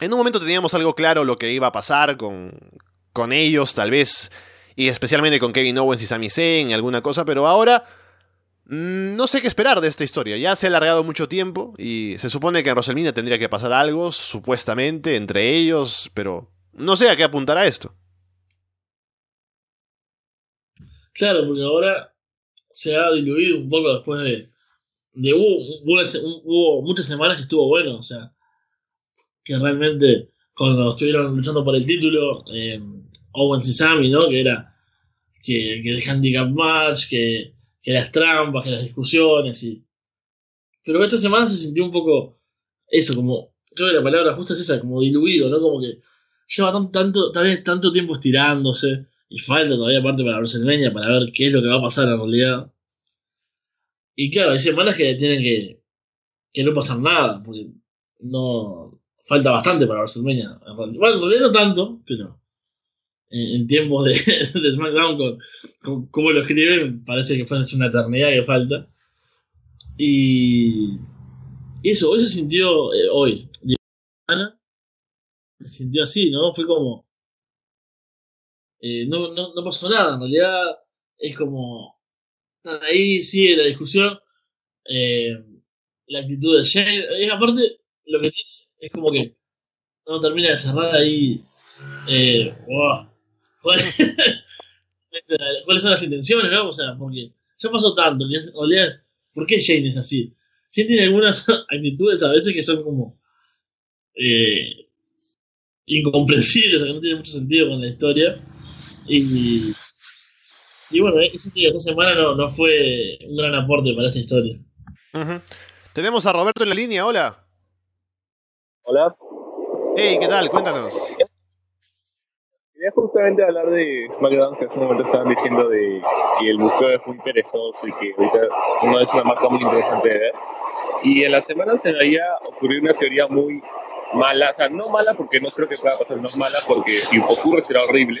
En un momento teníamos algo claro lo que iba a pasar con, con ellos, tal vez y especialmente con Kevin Owens y Sami Zayn alguna cosa, pero ahora mm, no sé qué esperar de esta historia. Ya se ha alargado mucho tiempo y se supone que en WrestleMania tendría que pasar algo, supuestamente, entre ellos, pero no sé a qué apuntará esto. Claro, porque ahora se ha diluido un poco después de... de hubo, muchas semanas que estuvo bueno, o sea, que realmente cuando estuvieron luchando por el título, eh, Owens y Sammy, ¿no? Que era que, que el handicap match, que, que, las trampas, que las discusiones y... Pero esta semana se sintió un poco eso, como, creo que la palabra justa es esa, como diluido, ¿no? Como que lleva tan, tanto, tal vez tanto tiempo estirándose y falta todavía parte para WrestleMania para ver qué es lo que va a pasar en realidad. Y claro, hay semanas que tienen que, que no pasar nada, porque no falta bastante para WrestleMania. Bueno, en realidad no tanto, pero en, tiempos de, SmackDown, con, cómo lo escriben, parece que fue una eternidad que falta. Y, eso, hoy se sintió, eh, hoy, se sintió así, ¿no? Fue como... Eh, no, no, no pasó nada, en realidad es como... Están ahí, sigue la discusión. Eh, la actitud de Shane. Es aparte, lo que tiene es como que no termina de cerrar ahí. Eh, ¿Cuáles son las intenciones, no? O sea, porque ya pasó tanto, es, ¿por qué Shane es así? Shane tiene algunas actitudes a veces que son como eh, incomprensibles, o que no tienen mucho sentido con la historia. Y, y bueno, esta semana no, no fue un gran aporte para esta historia. Tenemos a Roberto en la línea, hola. Hola. Hey, ¿qué tal? Cuéntanos. Quería justamente hablar de SmackDown, que hace un momento estaban diciendo de que el museo es muy perezoso y que ahorita no es una marca muy interesante de ver. Y en la semana se me había ocurrido una teoría muy mala, o sea, no mala porque no creo que pueda pasar, no mala porque si ocurre será horrible.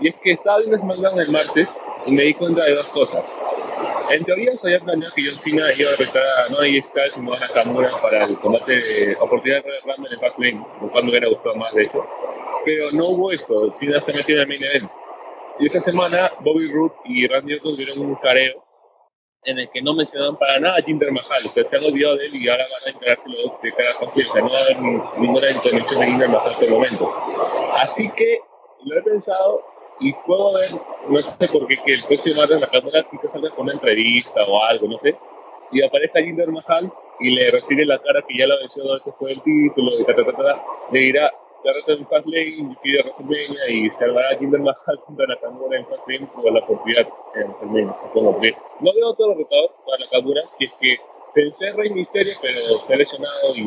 Y es que estaba viendo SmackDown el martes y me di cuenta de dos cosas. En teoría se había planeado que John Cena iba a retar a no ahí Styles sino a Nakamura para el combate de oportunidad de Rumble en Fastlane, lo cual me hubiera gustado más de eso pero no hubo esto, Cena se metió en el main event. Y esta semana Bobby Roode y Randy Orton tuvieron un careo en el que no mencionaban para nada a Jinder Mahal, o sea, se han olvidado de él y ahora van a enterarse los de cara a conciencia, no va a haber ninguna intervención de Jinder Mahal por el momento. Así que lo he pensado y puedo ver, no sé por qué, que el próximo martes la cámara quizás salga con una entrevista o algo, no sé, y aparezca Jinder Mahal y le retire la cara que ya lo venció dos veces por el título, y ta, ta, ta, ta, le dirá, derrota en Fastlane, pide WrestleMania y se a Jinder Mahal junto a Nakamura en Fastlane por la oportunidad en WrestleMania, supongo. No veo todo retador para Nakamura si es que Pensé en Rey Misterio, pero ha lesionado y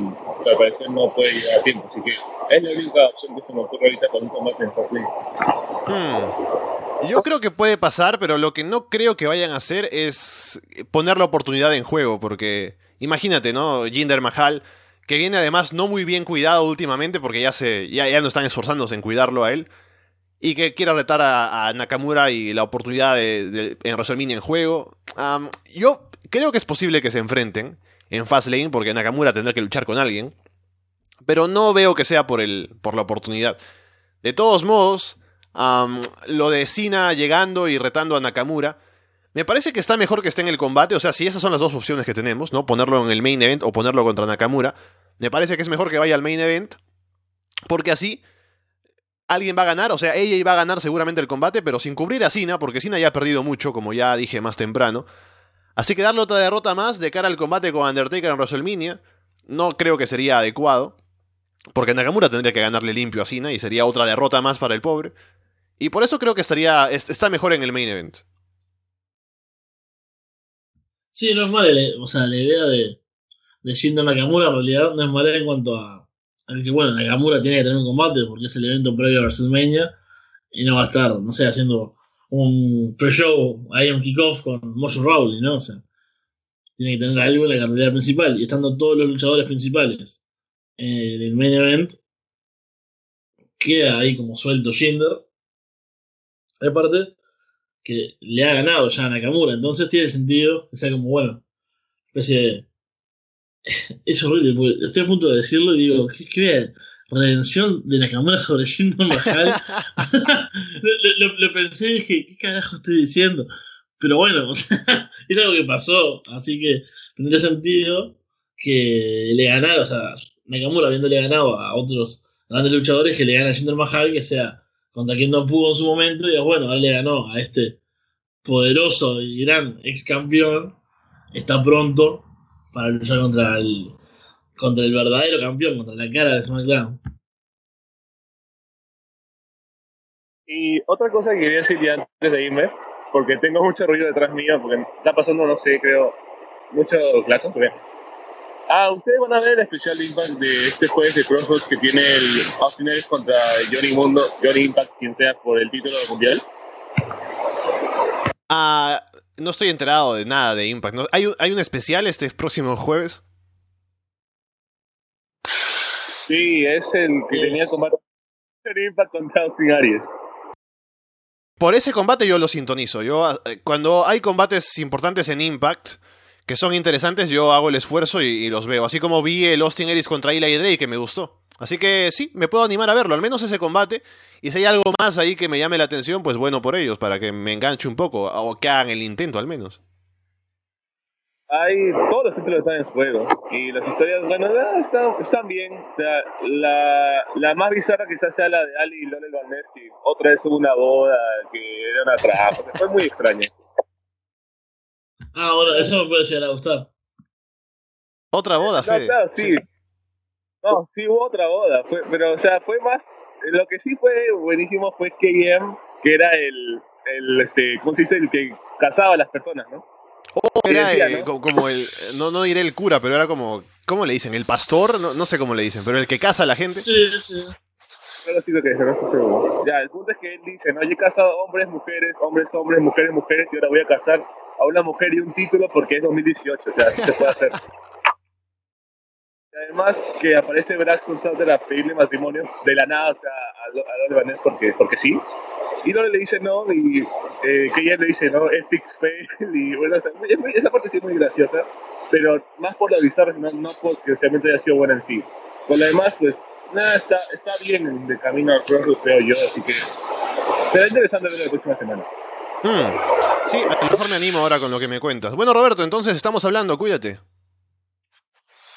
al parecer no puede llegar a tiempo. Así que es la única opción que se me ocurre ahorita con un combate en Fastlane. Hmm. Yo creo que puede pasar, pero lo que no creo que vayan a hacer es poner la oportunidad en juego, porque imagínate, ¿no? Jinder Mahal, que viene además no muy bien cuidado últimamente, porque ya, se, ya, ya no están esforzándose en cuidarlo a él, y que quiera retar a, a Nakamura y la oportunidad de, de, en WrestleMania en juego. Um, yo creo que es posible que se enfrenten en Fastlane, porque Nakamura tendrá que luchar con alguien, pero no veo que sea por, el, por la oportunidad. De todos modos, lo de Cena llegando y retando a Nakamura. Me parece que está mejor que esté en el combate. O sea, si esas son las dos opciones que tenemos, ¿no? Ponerlo en el main event o ponerlo contra Nakamura. Me parece que es mejor que vaya al main event. Porque así alguien va a ganar. O sea, ella va a ganar seguramente el combate, pero sin cubrir a Cena, porque Cena ya ha perdido mucho, como ya dije más temprano. Así que darle otra derrota más de cara al combate con Undertaker en WrestleMania. No creo que sería adecuado. Porque Nakamura tendría que ganarle limpio a Cena y sería otra derrota más para el pobre. Y por eso creo que estaría está mejor en el main event. Sí, no es mala, o sea, la idea de, de Shindo Nakamura en realidad no es mala en cuanto a, a que, bueno, Nakamura tiene que tener un combate porque es el evento previo a WrestleMania y no va a estar, no sé, haciendo un pre-show en kickoff con Mojo Rawley, ¿no? O sea, tiene que tener algo en la carrera principal. Y estando todos los luchadores principales en el main event, queda ahí como suelto Jinder aparte que le ha ganado ya a Nakamura, entonces tiene sentido que sea como, bueno, especie de... es horrible, estoy a punto de decirlo y digo, ¿qué, qué redención de Nakamura sobre Jinder Mahal? lo, lo, lo, pensé y dije, ¿qué carajo estoy diciendo? Pero bueno, es algo que pasó, así que tendría sentido que le ganara, o sea, Nakamura habiéndole ganado a otros grandes luchadores, que le gana a Jinder Mahal, que sea contra quien no pudo en su momento, y bueno, él le ganó a este poderoso y gran ex campeón, está pronto para luchar contra el, contra el verdadero campeón, contra la cara de SmackDown. Y otra cosa que quería decir ya antes de irme, porque tengo mucho ruido detrás mío, porque está pasando, no sé, creo, mucho clase, porque Ah, ustedes van a ver el especial Impact de este jueves de Crossroads que tiene el Austin Aries contra Johnny Mundo, Johnny Impact, quien sea por el título mundial. Ah, no estoy enterado de nada de Impact. ¿no? ¿Hay, ¿Hay un especial este próximo jueves? Sí, es el que tenía combate Impact contra Austin Aries. Por ese combate yo lo sintonizo. Yo cuando hay combates importantes en Impact que son interesantes, yo hago el esfuerzo y, y, los veo. Así como vi el Austin Aries contra Eli Drake, que me gustó. Así que sí, me puedo animar a verlo, al menos ese combate. Y si hay algo más ahí que me llame la atención, pues bueno por ellos, para que me enganche un poco, o que hagan el intento al menos. Hay, todos los títulos están en juego. Y las historias, bueno, están, están bien. O sea, la, la más bizarra quizás sea la de Ali y Lionel Barnes, y otra vez hubo una boda que era una trampa. Fue muy extraña. Ah, bueno, eso me puede llegar a gustar. Otra boda, no, Fede. Claro, sí. No, sí hubo otra boda, fue, pero o sea, fue más, lo que sí fue buenísimo fue KM, que era el, el este, ¿cómo se dice? El que casaba a las personas, ¿no? Oh, era eh, ¿no? como el, no, no diré el cura, pero era como, ¿cómo le dicen? ¿El pastor? No, no sé cómo le dicen, pero el que casa a la gente. Sí, sí. Pero sí lo que dice, no estoy seguro. Ya, el punto es que él dice, no, yo he casado hombres, mujeres, hombres, hombres, mujeres, mujeres, y ahora voy a casar a una mujer y un título porque es 2018, o sea, así se puede hacer. Además que aparece Braxton Sutter a pedirle matrimonio de la nada, o sea, a, Lore Vaness porque, porque sí. Y Lore le dice no, y eh, que ella le dice no, epic fail, y bueno, o sea, esa parte sí es muy graciosa, pero más por la bizarra, no, no porque realmente haya sido buena en sí. Con lo demás, pues, nada, está, está bien de camino al Crossroads, creo yo, así que será interesante verlo la próxima semana. Hmm. Sí, a lo mejor me animo ahora con lo que me cuentas. Bueno, Roberto, entonces estamos hablando, cuídate.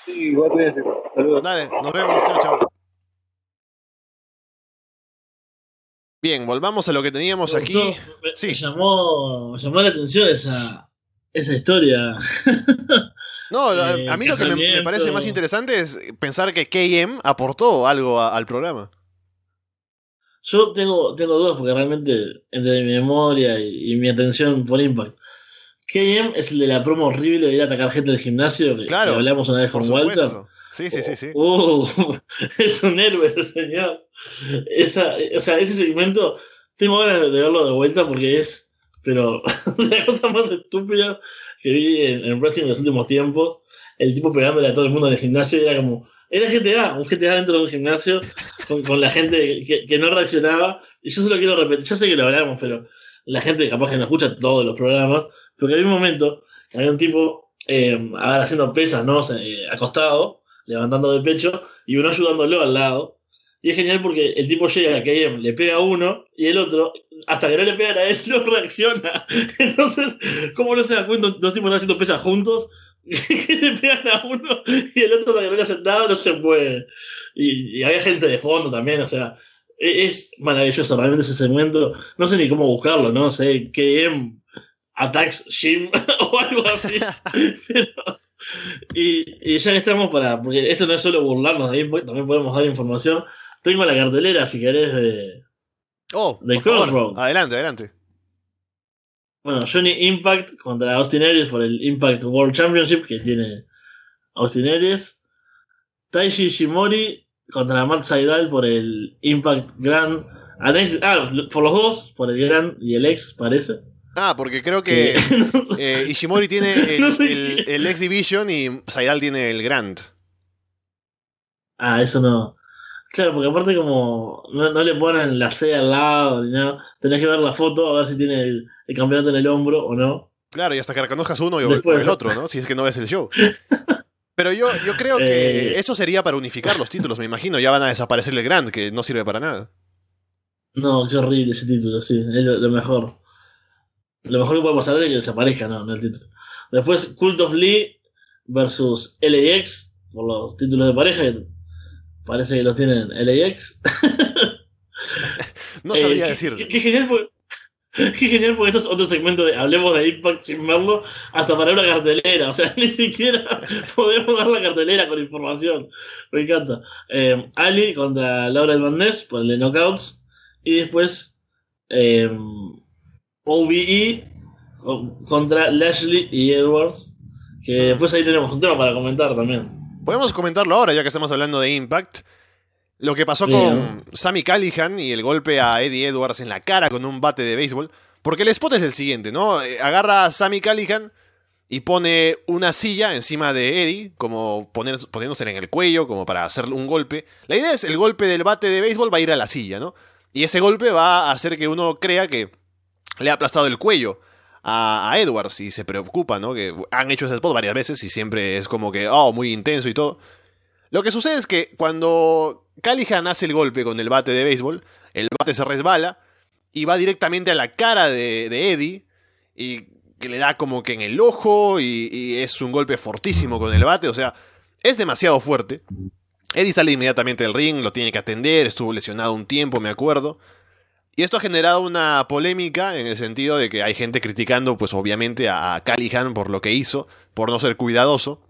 Sí, igual Saludos. Dale, nos vemos, chao, chao. Bien, volvamos a lo que teníamos Me aquí. gustó, me, Sí. me llamó, me llamó la atención esa, esa historia. No, a- Eh, a mí lo que me, parece más interesante es pensar que KM aportó algo a- al programa. Yo tengo, tengo dudas porque realmente entre mi memoria y, y mi atención por Impact, KM es el de la promo horrible de ir a atacar gente del gimnasio, que, Claro, que hablamos una vez con Walter. Sí, sí, sí, sí. Uh, es un héroe ese señor. Esa, o sea, ese segmento, tengo ganas de verlo de vuelta porque es, pero la cosa más estúpida que vi en, en wrestling en los últimos tiempos. El tipo pegándole a todo el mundo en el gimnasio era como, era GTA, un GTA dentro de un gimnasio con, con la gente que, que no reaccionaba. Y yo solo quiero repetir, ya sé que lo hablamos, pero la gente capaz que no escucha todos los programas, porque había un momento que había un tipo eh, haciendo pesas, ¿no? Eh, acostado, levantando de pecho, y uno ayudándolo al lado. Y es genial porque el tipo llega, que le pega a uno, y el otro, hasta que no le pegan a él, no reacciona. Entonces, ¿cómo no se da cuenta? Dos tipos están haciendo pesas juntos, que le pegan a uno, y el otro, hasta que no le no se puede. Y, y había gente de fondo también, o sea, es maravilloso realmente ese segmento. No sé ni cómo buscarlo, no sé, KM Attacks Jim o algo así. Pero- y, y ya que estamos para, porque esto no es solo burlarnos ahí, también podemos dar información. Tengo la cartelera, si querés, de. Oh, De. Crossroads. Adelante, adelante. Bueno, Johnny Impact contra Austin Aries por el Impact World Championship que tiene Austin Aries. Taishi Shimori contra Matt Seidel por el Impact Grand. Anex- Ah, por los dos, por el Grand y el X, parece. Ah, porque creo que eh, Ishimori tiene el, No sé el- qué. el X Division y Saidal tiene el Grand. Ah, eso no. Claro, porque aparte como no, no le ponen la C al lado ni nada, tenés que ver la foto a ver si tiene el, el campeonato en el hombro o no. Claro, y hasta que reconozcas uno y Después, el otro, ¿no? Si es que no ves el show. Pero yo, yo creo que Eh. eso sería para unificar los títulos, me imagino. Ya van a desaparecer el Grand, que no sirve para nada. No, qué horrible ese título, sí, es lo, lo mejor. Lo mejor que puede pasar es que desaparezca, no, no el título. Después, Cult of Lee versus LAX por los títulos de pareja. que Parece que los tienen LAX. No Eh, sabría qué- decir. Qué, qué genial porque, qué genial porque esto es otro segmento de hablemos de Impact sin verlo, hasta para una cartelera. O sea, ni siquiera podemos dar la cartelera con información. Me encanta. Eh, Ali contra Laura Bandés por el de Knockouts. Y después eh, con- contra Lashley y Edwards. Que después ahí tenemos un tema para comentar también. Podemos comentarlo ahora, ya que estamos hablando de Impact. Lo que pasó con Sammy Callihan y el golpe a Eddie Edwards en la cara con un bate de béisbol. Porque el spot es el siguiente, ¿no? Eh, Agarra a Sammy Callihan y pone una silla encima de Eddie, como poner, poniéndose en el cuello, como para hacerle un golpe. La idea es el golpe del bate de béisbol va a ir a la silla, ¿no? Y ese golpe va a hacer que uno crea que le ha aplastado el cuello a, a Edwards y se preocupa, ¿no? Que han hecho ese spot varias veces y siempre es como que, oh, muy intenso y todo. Lo que sucede es que cuando Callihan hace el golpe con el bate de béisbol, el bate se resbala y va directamente a la cara de, Eddie y que le da como que en el ojo y, es un golpe fortísimo con el bate, o sea, es demasiado fuerte. Eddie sale inmediatamente del ring, lo tiene que atender, estuvo lesionado un tiempo, me acuerdo. Y esto ha generado una polémica en el sentido de que hay gente criticando, pues obviamente, a a Callihan por lo que hizo, por no ser cuidadoso.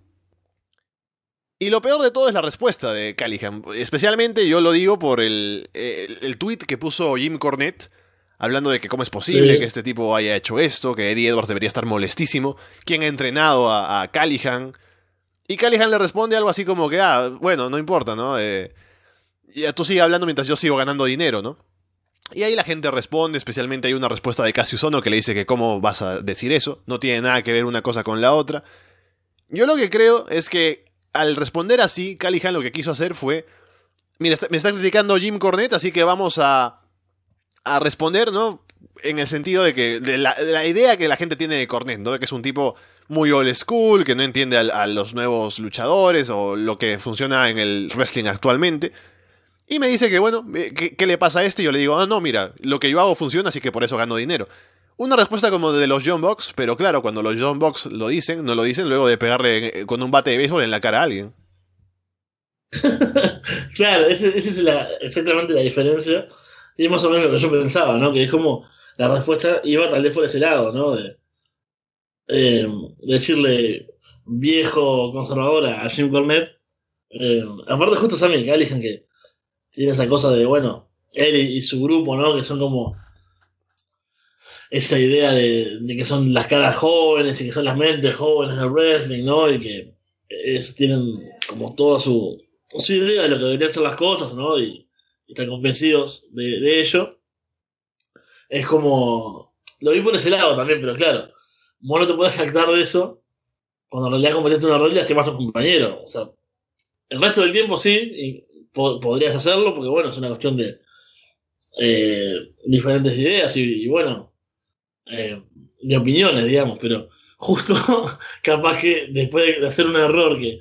Y lo peor de todo es la respuesta de Callihan. Especialmente yo lo digo por el, el, el tweet que puso Jim Cornette, hablando de que cómo es posible Sí. que este tipo haya hecho esto, que Eddie Edwards debería estar molestísimo, quién ha entrenado a, a Callihan. Y Callihan le responde algo así como que, ah, bueno, no importa, ¿no? Eh, ya tú sigue hablando mientras yo sigo ganando dinero, ¿no? Y ahí la gente responde, especialmente hay una respuesta de Cassius Ono que le dice que cómo vas a decir eso, no tiene nada que ver una cosa con la otra. Yo lo que creo es que al responder así, Callihan lo que quiso hacer fue, mira, me está criticando Jim Cornette, así que vamos a, a responder, ¿no? En el sentido de que, de la, de la idea que la gente tiene de Cornette, ¿no? De que es un tipo muy old school, que no entiende a, los nuevos luchadores o lo que funciona en el wrestling actualmente. Y me dice que, bueno, eh, ¿qué, qué le pasa a este? Y yo le digo, ah, no, mira, lo que yo hago funciona, así que por eso gano dinero. Una respuesta como de los John Box, pero claro, cuando los John Box lo dicen, no lo dicen luego de pegarle eh, con un bate de béisbol en la cara a alguien. Claro, esa es la- exactamente la diferencia. Y es más o menos lo que yo pensaba, ¿no? Que es como la respuesta iba tal vez por ese lado, ¿no? De eh, decirle viejo conservador a Jim Cornette. Eh, aparte, justo Sammy Callihan que tiene esa cosa de, bueno, él y su grupo, ¿no? Que son como. Esa idea de, que son las caras jóvenes y que son las mentes jóvenes del wrestling, ¿no? Y que tienen como toda su, su idea de lo que deberían ser las cosas, ¿no? Y, están convencidos de, ello. Es como. Lo vi por ese lado también, pero claro, vos no te puedes jactar de eso cuando en realidad cometiste un error y lastimas a tu compañero. O sea, el resto del tiempo sí, y po- podrías hacerlo, porque bueno, es una cuestión de eh, diferentes ideas y, y bueno, eh, de opiniones, digamos, pero justo capaz que después de hacer un error que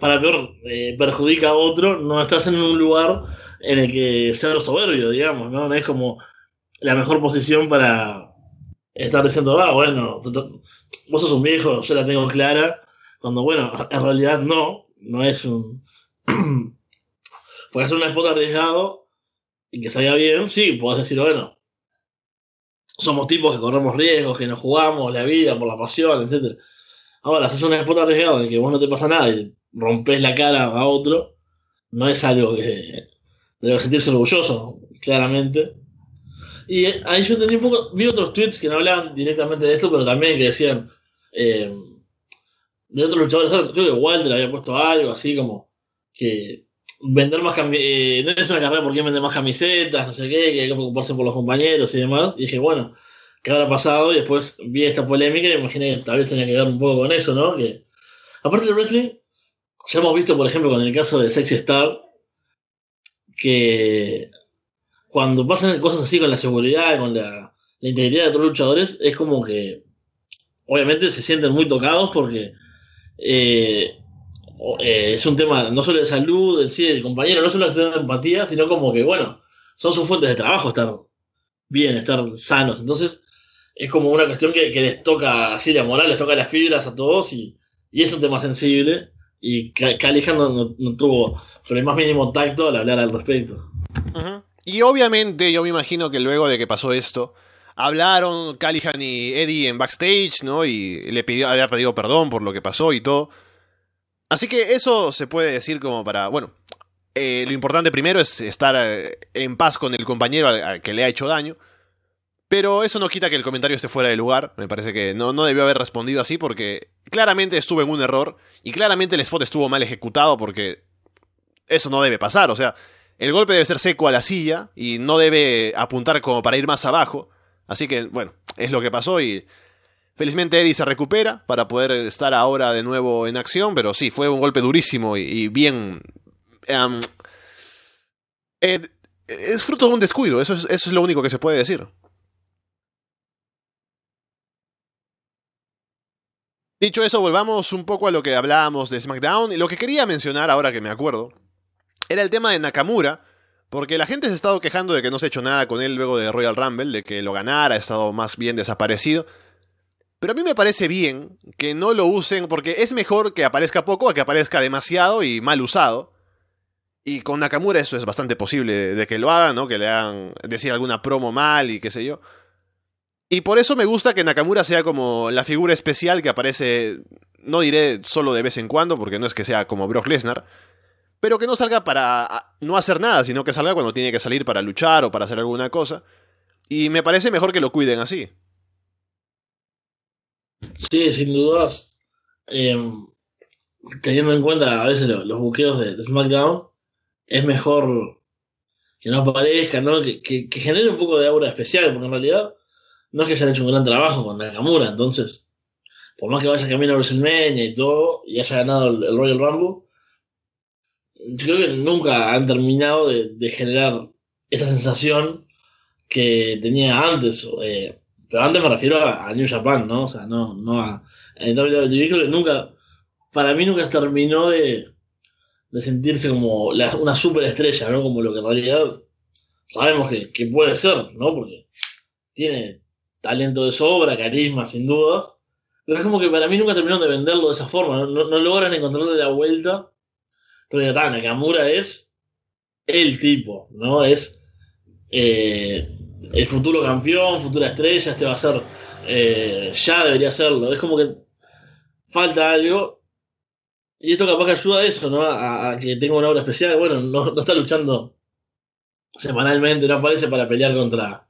para peor eh, perjudica a otro, no estás en un lugar en el que ser soberbio, digamos, ¿no? No es como la mejor posición para estar diciendo, ah, bueno, vos sos un viejo, yo la tengo clara, cuando bueno, en realidad no, no es un... Puede ser un spot arriesgado y que salga bien, sí, podés decir, bueno, somos tipos que corremos riesgos, que nos jugamos la vida por la pasión, etc. Ahora, si es un spot arriesgado en el que vos no te pasa nada y rompes la cara a otro, no es algo que debe sentirse orgulloso, claramente. Y ahí yo tenía un poco, vi otros tweets que no hablaban directamente de esto, pero también que decían eh, de otros luchadores, creo que Walter había puesto algo así como que vender más eh, no es una carrera porque vender más camisetas, no sé qué, que hay que preocuparse por los compañeros y demás. Y dije, bueno, ¿qué habrá pasado? Y después vi esta polémica y me imaginé que tal vez tenía que ver un poco con eso, ¿no? Que, aparte del wrestling, ya hemos visto, por ejemplo, con el caso de Sexy Star, que cuando pasan cosas así con la seguridad, con la, la integridad de otros luchadores, es como que obviamente se sienten muy tocados porque eh, eh, es un tema no solo de salud, en sí, del compañero, no solo de empatía, sino como que, bueno, son sus fuentes de trabajo estar bien, estar sanos. Entonces, es como una cuestión que, les toca así la moral, les toca las fibras a todos y, y es un tema sensible. Y Ca- Callihan no, no- tuvo el más mínimo tacto al hablar al respecto. Y obviamente yo me imagino que luego de que pasó esto, hablaron Callihan y Eddie en backstage, ¿no? Y le pidió, había pedido perdón por lo que pasó y todo. Así que eso se puede decir como para, bueno, eh, lo importante primero es estar eh, en paz con el compañero que le ha hecho daño. Pero eso no quita que el comentario esté fuera de lugar. Me parece que no, no debió haber respondido así porque claramente estuvo en un error y claramente el spot estuvo mal ejecutado porque eso no debe pasar. O sea, el golpe debe ser seco a la silla y no debe apuntar como para ir más abajo. Así que, bueno, es lo que pasó y felizmente Eddie se recupera para poder estar ahora de nuevo en acción, pero sí, fue un golpe durísimo y, bien... em, es fruto de un descuido, eso es, eso es lo único que se puede decir. Dicho eso, volvamos un poco a lo que hablábamos de SmackDown y lo que quería mencionar ahora que me acuerdo era el tema de Nakamura, porque la gente se ha estado quejando de que no se ha hecho nada con él luego de Royal Rumble, de que lo ganara, ha estado más bien desaparecido. Pero a mí me parece bien que no lo usen, porque es mejor que aparezca poco a que aparezca demasiado y mal usado. Y con Nakamura eso es bastante posible de, que lo hagan, ¿no? Que le hagan decir alguna promo mal y qué sé yo. Y por eso me gusta que Nakamura sea como la figura especial que aparece, no diré solo de vez en cuando, porque no es que sea como Brock Lesnar, pero que no salga para a- no hacer nada, sino que salga cuando tiene que salir para luchar o para hacer alguna cosa. Y me parece mejor que lo cuiden así. Sí, sin dudas. eh, teniendo en cuenta a veces lo- los buqueos de, SmackDown, es mejor que no aparezca, ¿no? Que, que- genere un poco de aura especial, porque en realidad no es que hayan hecho un gran trabajo con Nakamura, entonces, por más que vaya camino a WrestleMania y todo, y haya ganado el, Royal Rumble, yo creo que nunca han terminado de, de generar esa sensación que tenía antes. eh, pero antes me refiero a, New Japan, ¿no? O sea, no, no a. En WWE creo que nunca. Para mí nunca terminó de, de sentirse como una superestrella, ¿no? Como lo que en realidad sabemos que, que puede ser, ¿no? Porque tiene talento de sobra, carisma, sin dudas. Pero es como que para mí nunca terminaron de venderlo de esa forma. No, no- logran encontrarle la vuelta. Pero ya Nakamura es el tipo, ¿no? Es eh, el futuro campeón, futura estrella, este va a ser, eh, ya debería serlo. Es como que falta algo. Y esto capaz que ayuda a eso, ¿no? A, que tenga una obra especial. Bueno, no, no está luchando semanalmente, no aparece para pelear contra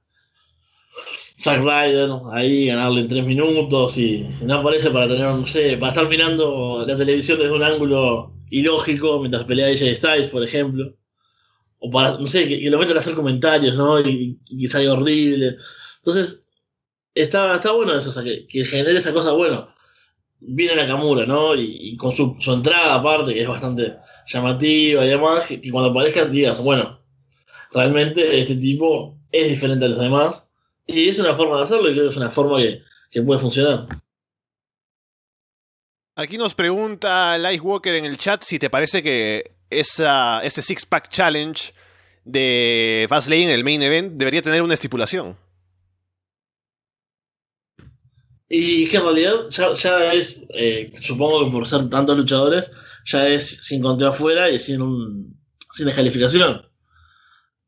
Zack Ryder ahí, ganarle en tres minutos y no aparece para tener, no sé, para estar mirando la televisión desde un ángulo ilógico mientras pelea AJ Styles, por ejemplo. O para, no sé, que, lo metan a hacer comentarios, ¿no? Y, y que horrible. Entonces, está, está bueno eso, o sea, que, que genere esa cosa, bueno, viene Nakamura, ¿no? Y, con su, su, entrada aparte, que es bastante llamativa y demás, y cuando aparezca digas, bueno, realmente este tipo es diferente a los demás, y es una forma de hacerlo y creo que es una forma que, que puede funcionar. Aquí nos pregunta Walker en el chat si te parece que esa, ese Six Pack Challenge de Fastlane, el main event, debería tener una estipulación. Y que en realidad ya, es, eh, supongo que por ser tantos luchadores, ya es sin conteo afuera y sin, un, sin descalificación.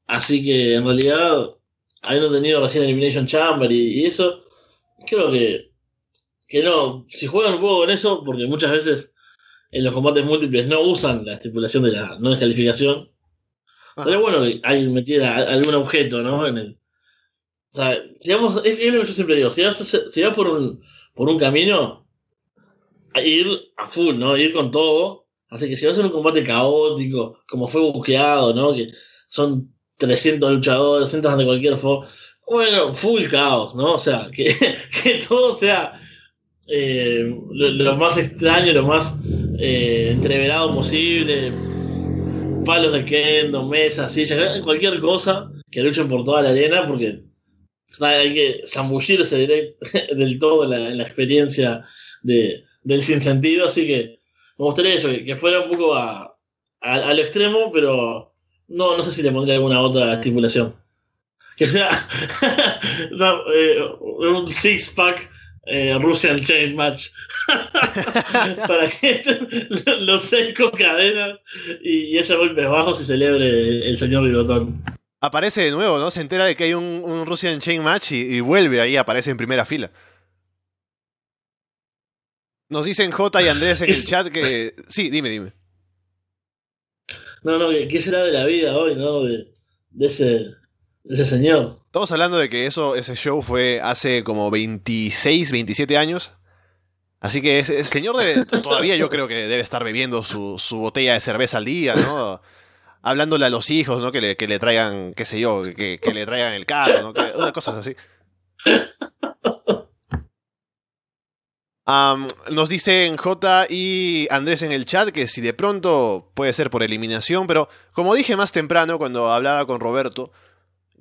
Así que en realidad, habiendo tenido recién Elimination Chamber y, eso, creo que, que no. Si juegan un poco con eso, porque muchas veces en los combates múltiples no usan la estipulación de la no descalificación. Pero bueno que alguien metiera algún objeto, ¿no? En el, o sea, digamos, es, lo que yo siempre digo, si vas, si vas por, un, por un camino, ir a full, ¿no? Ir con todo. Así que si vas a un combate caótico, como fue buqueado, ¿no? Que son 300 luchadores, entras de cualquier forma. Bueno, full caos, ¿no? O sea, que, que todo sea eh, lo, más extraño, lo más eh, entreverado posible. Palos de kendo, mesas, sillas, cualquier cosa que luchen por toda la arena, porque hay que zambullirse del todo en la, experiencia de, del sinsentido, así que me gustaría eso, que, fuera un poco a, al extremo, pero no, no sé si le pondría alguna otra estipulación. Que sea eh, un six-pack eh, Russian Chain Match. Para que los seis con cadenas y, ella golpes bajos y celebre el señor Bigotón aparece de nuevo, ¿no? Se entera de que hay un, un Russian Chain Match y, vuelve ahí, aparece en primera fila. Nos dicen J y Andrés en el chat que. Sí, dime, dime. No, no, ¿qué será de la vida hoy, no? De, ese, ese señor. Estamos hablando de que eso, ese show fue hace como 26, 27 años. Así que ese, señor debe, todavía yo creo que debe estar bebiendo su, su botella de cerveza al día, ¿no? hablándole a los hijos, ¿no? Que le, que le traigan, qué sé yo, que, que le traigan el carro, ¿no? Que, cosas así. nos dicen J y Andrés en el chat que si de pronto puede ser por eliminación, pero como dije más temprano cuando hablaba con Roberto,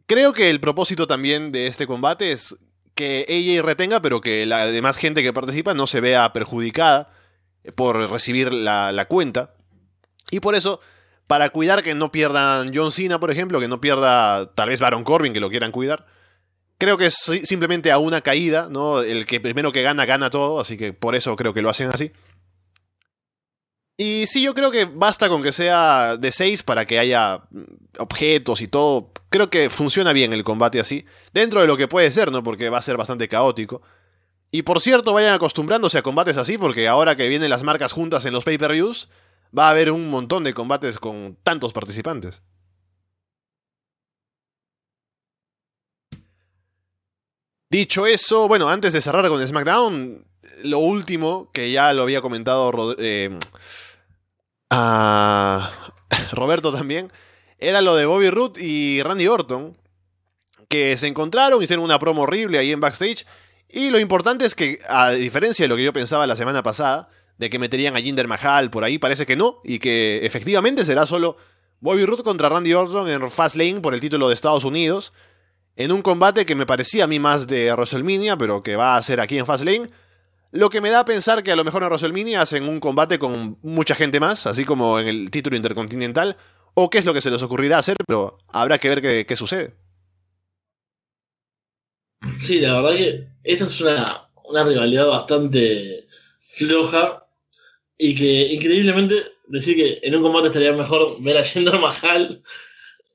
creo que el propósito también de este combate es que ella retenga, pero que la demás gente que participa no se vea perjudicada por recibir la, la cuenta. Y por eso para cuidar que no pierdan John Cena, por ejemplo, que no pierda tal vez Baron Corbin, que lo quieran cuidar. Creo que es simplemente a una caída, ¿no? El que primero que gana, gana todo, así que por eso creo que lo hacen así. Y sí, yo creo que basta con que sea de 6 para que haya mm, objetos y todo. Creo que funciona bien el combate así. Dentro de lo que puede ser, ¿no? Porque va a ser bastante caótico. Y por cierto, vayan acostumbrándose a combates así, porque ahora que vienen las marcas juntas en los pay-per-views, va a haber un montón de combates con tantos participantes. Dicho eso, bueno, antes de cerrar con SmackDown, lo último, que ya lo había comentado eh, a Roberto también, era lo de Bobby Roode y Randy Orton, que se encontraron, hicieron una promo horrible ahí en backstage, y lo importante es que, a diferencia de lo que yo pensaba la semana pasada, de que meterían a Jinder Mahal por ahí, parece que no, y que efectivamente será solo Bobby Roode contra Randy Orton en Fastlane por el título de Estados Unidos, en un combate que me parecía a mí más de WrestleMania, pero que va a ser aquí en Fastlane. Lo que me da a pensar que a lo mejor en WrestleMania hacen un combate con mucha gente más, así como en el título intercontinental, o qué es lo que se les ocurrirá hacer, pero habrá que ver qué, qué sucede. Sí, la verdad que esta es una, una rivalidad bastante floja y que increíblemente decir que en un combate estaría mejor ver a Jinder Mahal.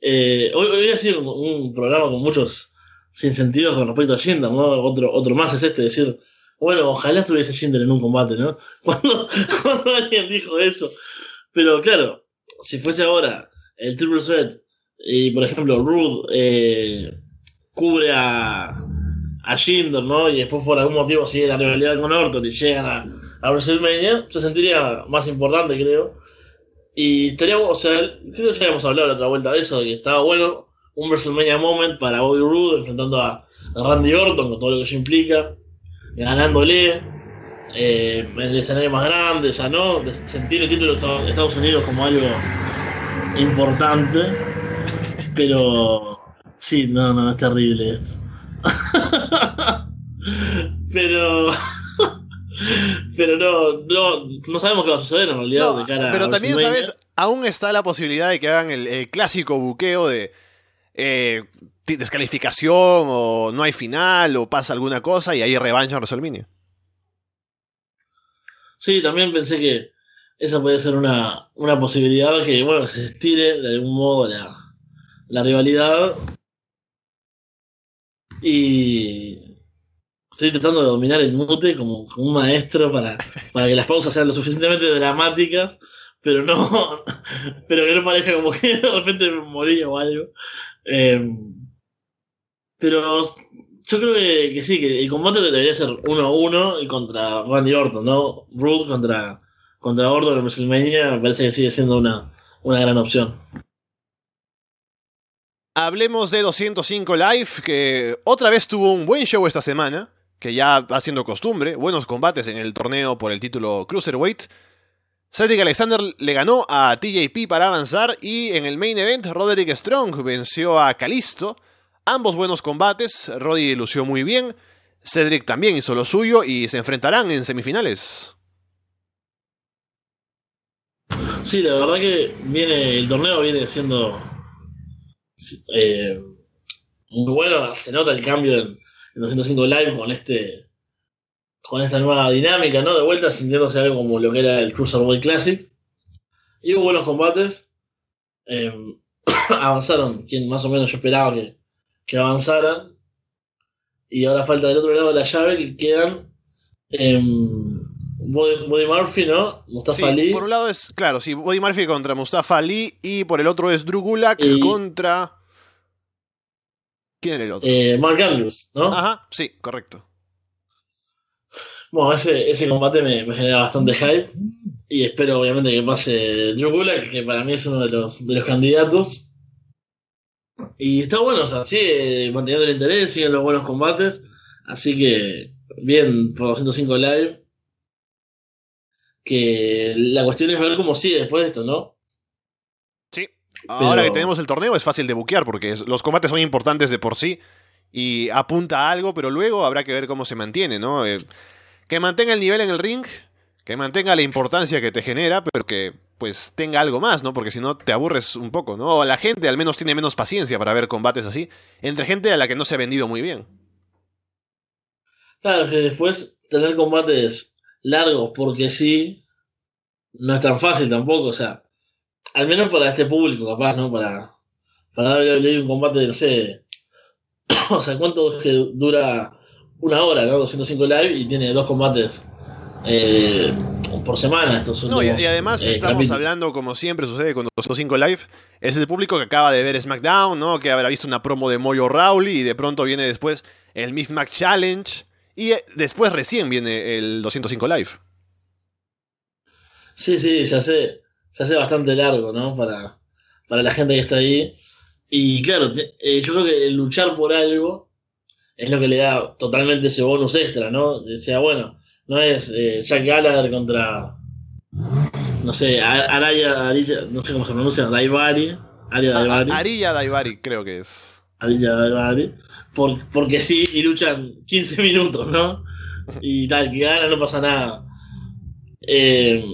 Eh, hoy, hoy, ha sido un, programa con muchos sin sentidos con respecto a Jinder, ¿no? Otro, otro más es este, decir, bueno, ojalá estuviese Jinder en un combate, ¿no? Cuando, alguien dijo eso. Pero claro, si fuese ahora el Triple Threat y por ejemplo Rude eh, cubre a, a Jinder, ¿no? Y después por algún motivo sigue la rivalidad con Orton y llegan a, a WrestleMania, se sentiría más importante, creo. Y estaría, o sea, creo que ya habíamos hablado la otra vuelta de eso, de que estaba bueno un WrestleMania Moment para Bobby Roode enfrentando a, a Randy Orton con todo lo que eso implica, ganándole eh, en el escenario más grande, ya no, de sentir el título de Estados Unidos como algo importante, pero sí, no, no, es terrible esto. pero pero no, no, no sabemos qué va a suceder en realidad No, de cara pero a también. ¿sabes? Aún está la posibilidad de que hagan el, el clásico buqueo de eh, descalificación o no hay final o pasa alguna cosa y ahí revancha en WrestleMania. Sí, también pensé que esa puede ser una, una posibilidad que, bueno, se estire de algún modo la, la rivalidad. Y estoy tratando de dominar el mute como, como un maestro para, para que las pausas sean lo suficientemente dramáticas, pero no, pero que no parezca como que de repente me morí o algo. Eh, pero yo creo que, que sí, que el combate debería ser uno a uno y contra Randy Orton, ¿no? Rude contra, contra Orton en WrestleMania me parece que sigue siendo una, una gran opción. Hablemos de 205 Live, que otra vez tuvo un buen show esta semana, que ya va siendo costumbre, buenos combates en el torneo por el título Cruiserweight. Cedric Alexander le ganó a TJP para avanzar y en el main event Roderick Strong venció a Kalisto. Ambos buenos combates, Roddy lució muy bien, Cedric también hizo lo suyo y se enfrentarán en semifinales. Sí, la verdad que viene el torneo viene siendo eh, muy bueno. Se nota el cambio en, en 205 Live con este con esta nueva dinámica, ¿no? De vuelta sintiéndose algo como lo que era el Cruiserweight Classic. Y hubo buenos combates. Eh, avanzaron quien más o menos yo esperaba que, que avanzaran. Y ahora falta del otro lado de la llave que quedan em, Body, Body Murphy, ¿no? Mustafa Sí, Ali. por un lado es, claro, sí, Buddy Murphy contra Mustafa Ali y por el otro es Drew Gulak Y- contra... ¿Quién era el otro? eh, Mark Andrews, ¿no? Ajá, sí, correcto. Bueno, ese, ese combate me, me genera bastante hype. Y espero, obviamente, que pase Drew Gulak, que para mí es uno de los, de los candidatos. Y está bueno, o sea, sigue manteniendo el interés, siguen los buenos combates. Así que, bien por 205 Live. Que la cuestión es ver cómo sigue después de esto, ¿no? Sí. Ahora que tenemos el torneo es fácil de buquear porque los combates son importantes de por sí y apunta a algo, pero luego habrá que ver cómo se mantiene, ¿no? Eh, que mantenga el nivel en el ring, que mantenga la importancia que te genera, pero que pues tenga algo más, ¿no? Porque si no te aburres un poco, ¿no? O la gente al menos tiene menos paciencia para ver combates así, entre gente a la que no se ha vendido muy bien. Claro, que después tener combates largos porque sí, no es tan fácil tampoco, o sea, al menos para este público capaz, ¿no? Para, para darle un combate, no sé, o sea, ¿cuánto es que dura una hora, ¿no? 205 live y tiene dos combates eh, por semana estos No, y, últimos, y además eh, estamos hablando, como siempre sucede con 205 Live, es el público que acaba de ver SmackDown, ¿no? Que habrá visto una promo de Moyo Rawley y de pronto viene después el Mismatch Challenge y eh, después recién viene el 205 Live. Sí, sí, se hace, se hace bastante largo, ¿no? Para, para la gente que está ahí. Y claro, eh, yo creo que el luchar por algo es lo que le da totalmente ese bonus extra, ¿no? Sea, bueno, no es eh, Jack Gallagher contra, no sé, Araya, Araya, no sé cómo se pronuncia, Daivari, Aria Daivari, Arilla Daivari creo que es. Araya Daivari, por, porque sí, y luchan 15 minutos, ¿no? Y tal, que gana, no pasa nada. Eh,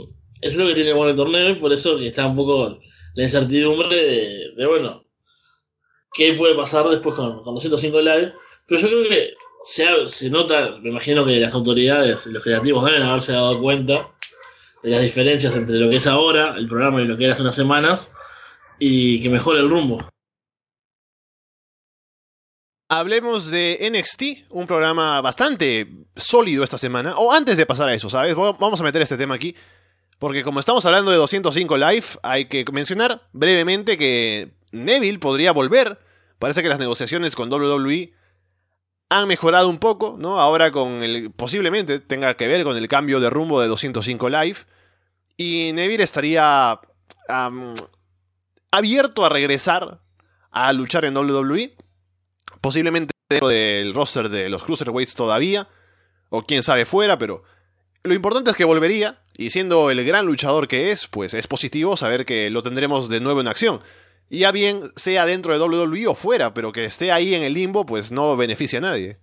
eso es lo que tiene bueno el torneo y por eso que está un poco la incertidumbre de, de, bueno, qué puede pasar después con, con 205 live. Pero yo creo que se, nota, me imagino que las autoridades los creativos deben haberse dado cuenta de las diferencias entre lo que es ahora, el programa y lo que era hace unas semanas, y que mejore el rumbo. Hablemos de NXT, un programa bastante sólido esta semana. O antes de pasar a eso, ¿sabes? Va- Vamos a meter este tema aquí. Porque como estamos hablando de 205 Live, hay que mencionar brevemente que Neville podría volver. Parece que las negociaciones con WWE han mejorado un poco, ¿no? Ahora con el. posiblemente tenga que ver con el cambio de rumbo de 205 Live. Y Neville estaría abierto a regresar a luchar en WWE. Posiblemente dentro del roster de los Cruiserweights todavía. O quién sabe fuera, pero lo importante es que volvería. Y siendo el gran luchador que es, pues es positivo saber que lo tendremos de nuevo en acción. Ya bien sea dentro de WWE o fuera, pero que esté ahí en el limbo, pues no beneficia a nadie.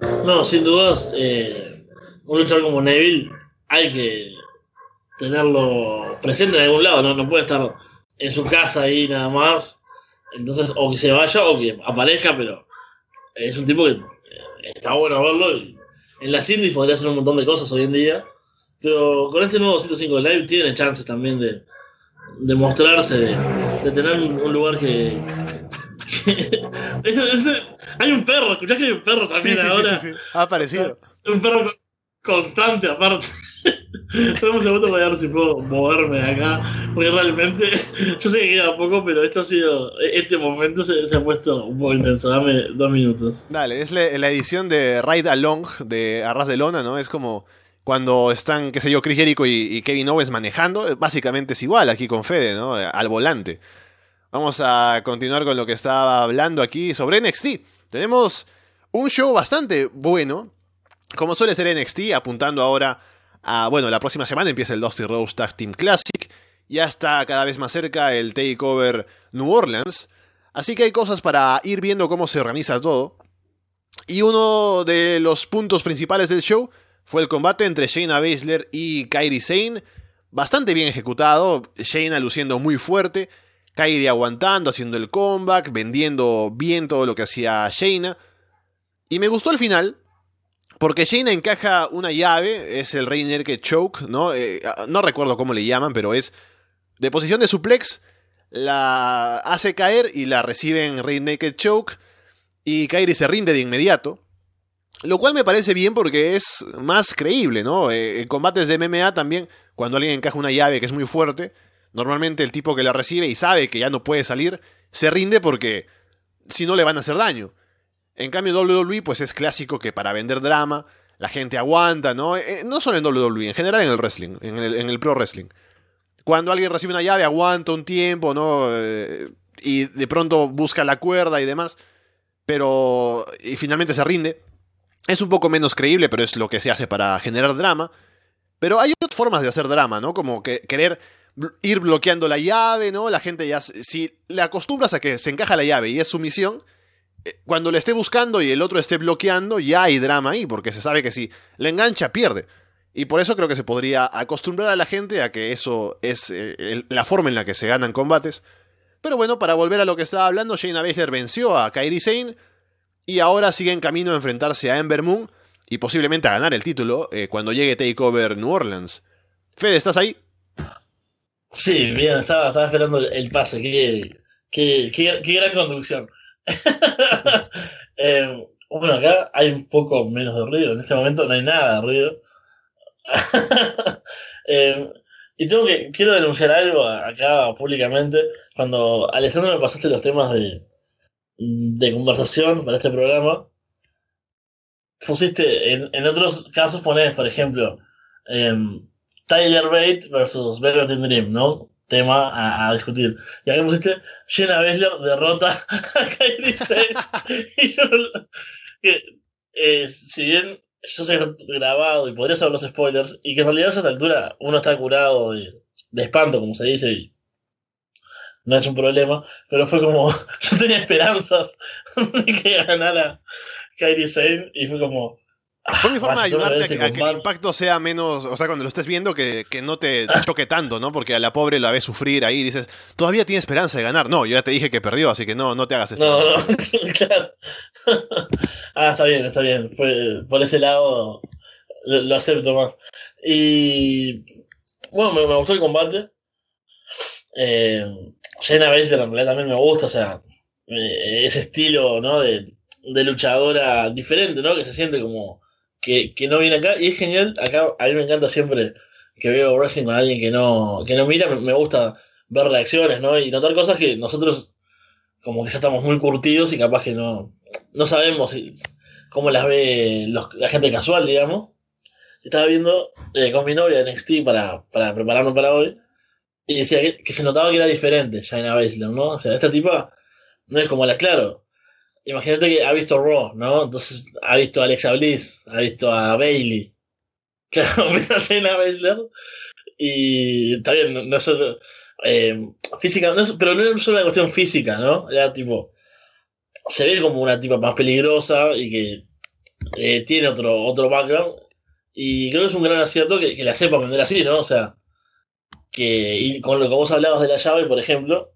No, sin dudas, eh, un luchador como Neville hay que tenerlo presente en algún lado, no, no puede estar en su casa ahí nada más. Entonces, o que se vaya o que aparezca, pero es un tipo que eh, está bueno verlo. en las indies podría hacer un montón de cosas hoy en día, pero con este nuevo 105 Live tiene chances también de, de mostrarse, de, de tener un, un lugar que. hay un perro, escuchás que hay un perro también ahora. Ha aparecido. Un perro con- constante, aparte. Dame un segundo para ver si puedo moverme de acá. Porque realmente, yo sé que queda poco, pero esto ha sido. Este momento se, se ha puesto un poco intenso. Dame dos minutos. Dale, es la, la edición de Ride Along de Arras de Lona, ¿no? Es como cuando están, qué sé yo, Chris Jericho y, Kevin Owens manejando. Básicamente es igual aquí con Fede, ¿no? Al volante. Vamos a continuar con lo que estaba hablando aquí sobre NXT. Tenemos un show bastante bueno, como suele ser NXT, apuntando ahora a, bueno, la próxima semana empieza el Dusty Rose Tag Team Classic, ya está cada vez más cerca el Takeover New Orleans, así que hay cosas para ir viendo cómo se organiza todo. Y uno de los puntos principales del show fue el combate entre Shayna Baszler y Kairi Sane, bastante bien ejecutado, Shayna luciendo muy fuerte, Kairi aguantando, haciendo el comeback, vendiendo bien todo lo que hacía Shayna. Y me gustó el final, porque Shayna encaja una llave, es el Rey Naked Choke, ¿no? Eh, no recuerdo cómo le llaman, pero es de posición de suplex, la hace caer y la recibe en Rey Naked Choke, y Kairi se rinde de inmediato. Lo cual me parece bien porque es más creíble, ¿no? Eh, en combates de MMA también, cuando alguien encaja una llave que es muy fuerte, normalmente el tipo que la recibe y sabe que ya no puede salir, se rinde porque si no le van a hacer daño. En cambio, WWE, pues es clásico que para vender drama, la gente aguanta, ¿no? Eh, no solo en WWE, en general en el wrestling, en el, en el pro wrestling. Cuando alguien recibe una llave, aguanta un tiempo, ¿no? Eh, y de pronto busca la cuerda y demás, pero. y finalmente se rinde. Es un poco menos creíble, pero es lo que se hace para generar drama. Pero hay otras formas de hacer drama, ¿no? Como que querer ir bloqueando la llave, ¿no? La gente ya. Si le acostumbras a que se encaja la llave y es su misión, eh, cuando le esté buscando y el otro esté bloqueando, ya hay drama ahí, porque se sabe que si le engancha, pierde. Y por eso creo que se podría acostumbrar a la gente a que eso es eh, la forma en la que se ganan combates. Pero bueno, para volver a lo que estaba hablando, Shayna Baszler venció a Kairi Sane y ahora sigue en camino a enfrentarse a Ember Moon y posiblemente a ganar el título eh, cuando llegue Takeover New Orleans. Fede, ¿estás ahí? Sí, bien, estaba, estaba esperando el- pase. Qué gran conducción. Eh, bueno, acá hay un poco menos de ruido. En este momento no hay nada de ruido. Eh, y tengo que, quiero denunciar algo acá públicamente. Cuando Alessandro me pasaste los temas de, de conversación para este programa, pusiste, en, en otros casos ponés, por ejemplo, em, Tyler Bate versus Velvet Dream, ¿no? Tema a, a discutir. Y acá pusiste, Jenna Baszler derrota a Kairi Sane. y yo, no- que, eh, si bien yo sé grabado y podría saber los spoilers, y que en realidad a esta altura uno está curado de, de espanto, como se dice, y no es un problema, pero fue como, yo tenía esperanzas de que ganara Kairi Sane, y fue como... Fue mi forma de "Ah, ayudarte a, que- a que el combate". impacto sea menos, o sea, cuando lo estés viendo, que, que no te choque tanto, ¿no? Porque a la pobre la ves sufrir ahí y dices, todavía tiene esperanza de ganar. No, yo ya te dije que perdió, así que no, no te hagas esto. No, no, claro. ah, está bien, está bien. Fue, por ese lado lo, lo acepto más. Y bueno, me, me gustó el combate. Eh, Shayna Baszler en realidad también me gusta, o sea, eh, ese estilo, ¿no? De, de luchadora diferente, ¿no? Que se siente como que, que no viene acá. Y es genial, acá a mí me encanta siempre que veo wrestling con alguien que no, que no mira, me, gusta ver reacciones, ¿no? Y notar cosas que nosotros como que ya estamos muy curtidos y capaz que no, no sabemos cómo las ve la gente casual, digamos. Estaba viendo eh, con mi novia NXT para, para prepararme para hoy y decía que, se notaba que era diferente Jaina Baszler, ¿no? O sea, esta tipa no es como la claro. Imagínate que ha visto Raw, ¿no? Entonces ha visto a Alexa Bliss, ha visto a Bailey. Claro, mira a Jaina Baszler y está bien, no, solo eh, física, pero no era solo una cuestión física, ¿no? Era tipo, se ve como una tipa más peligrosa y que eh, tiene otro, otro background. Y creo que es un gran acierto que, que la sepa vender así, ¿no? O sea, que y con lo que vos hablabas de la llave, por ejemplo,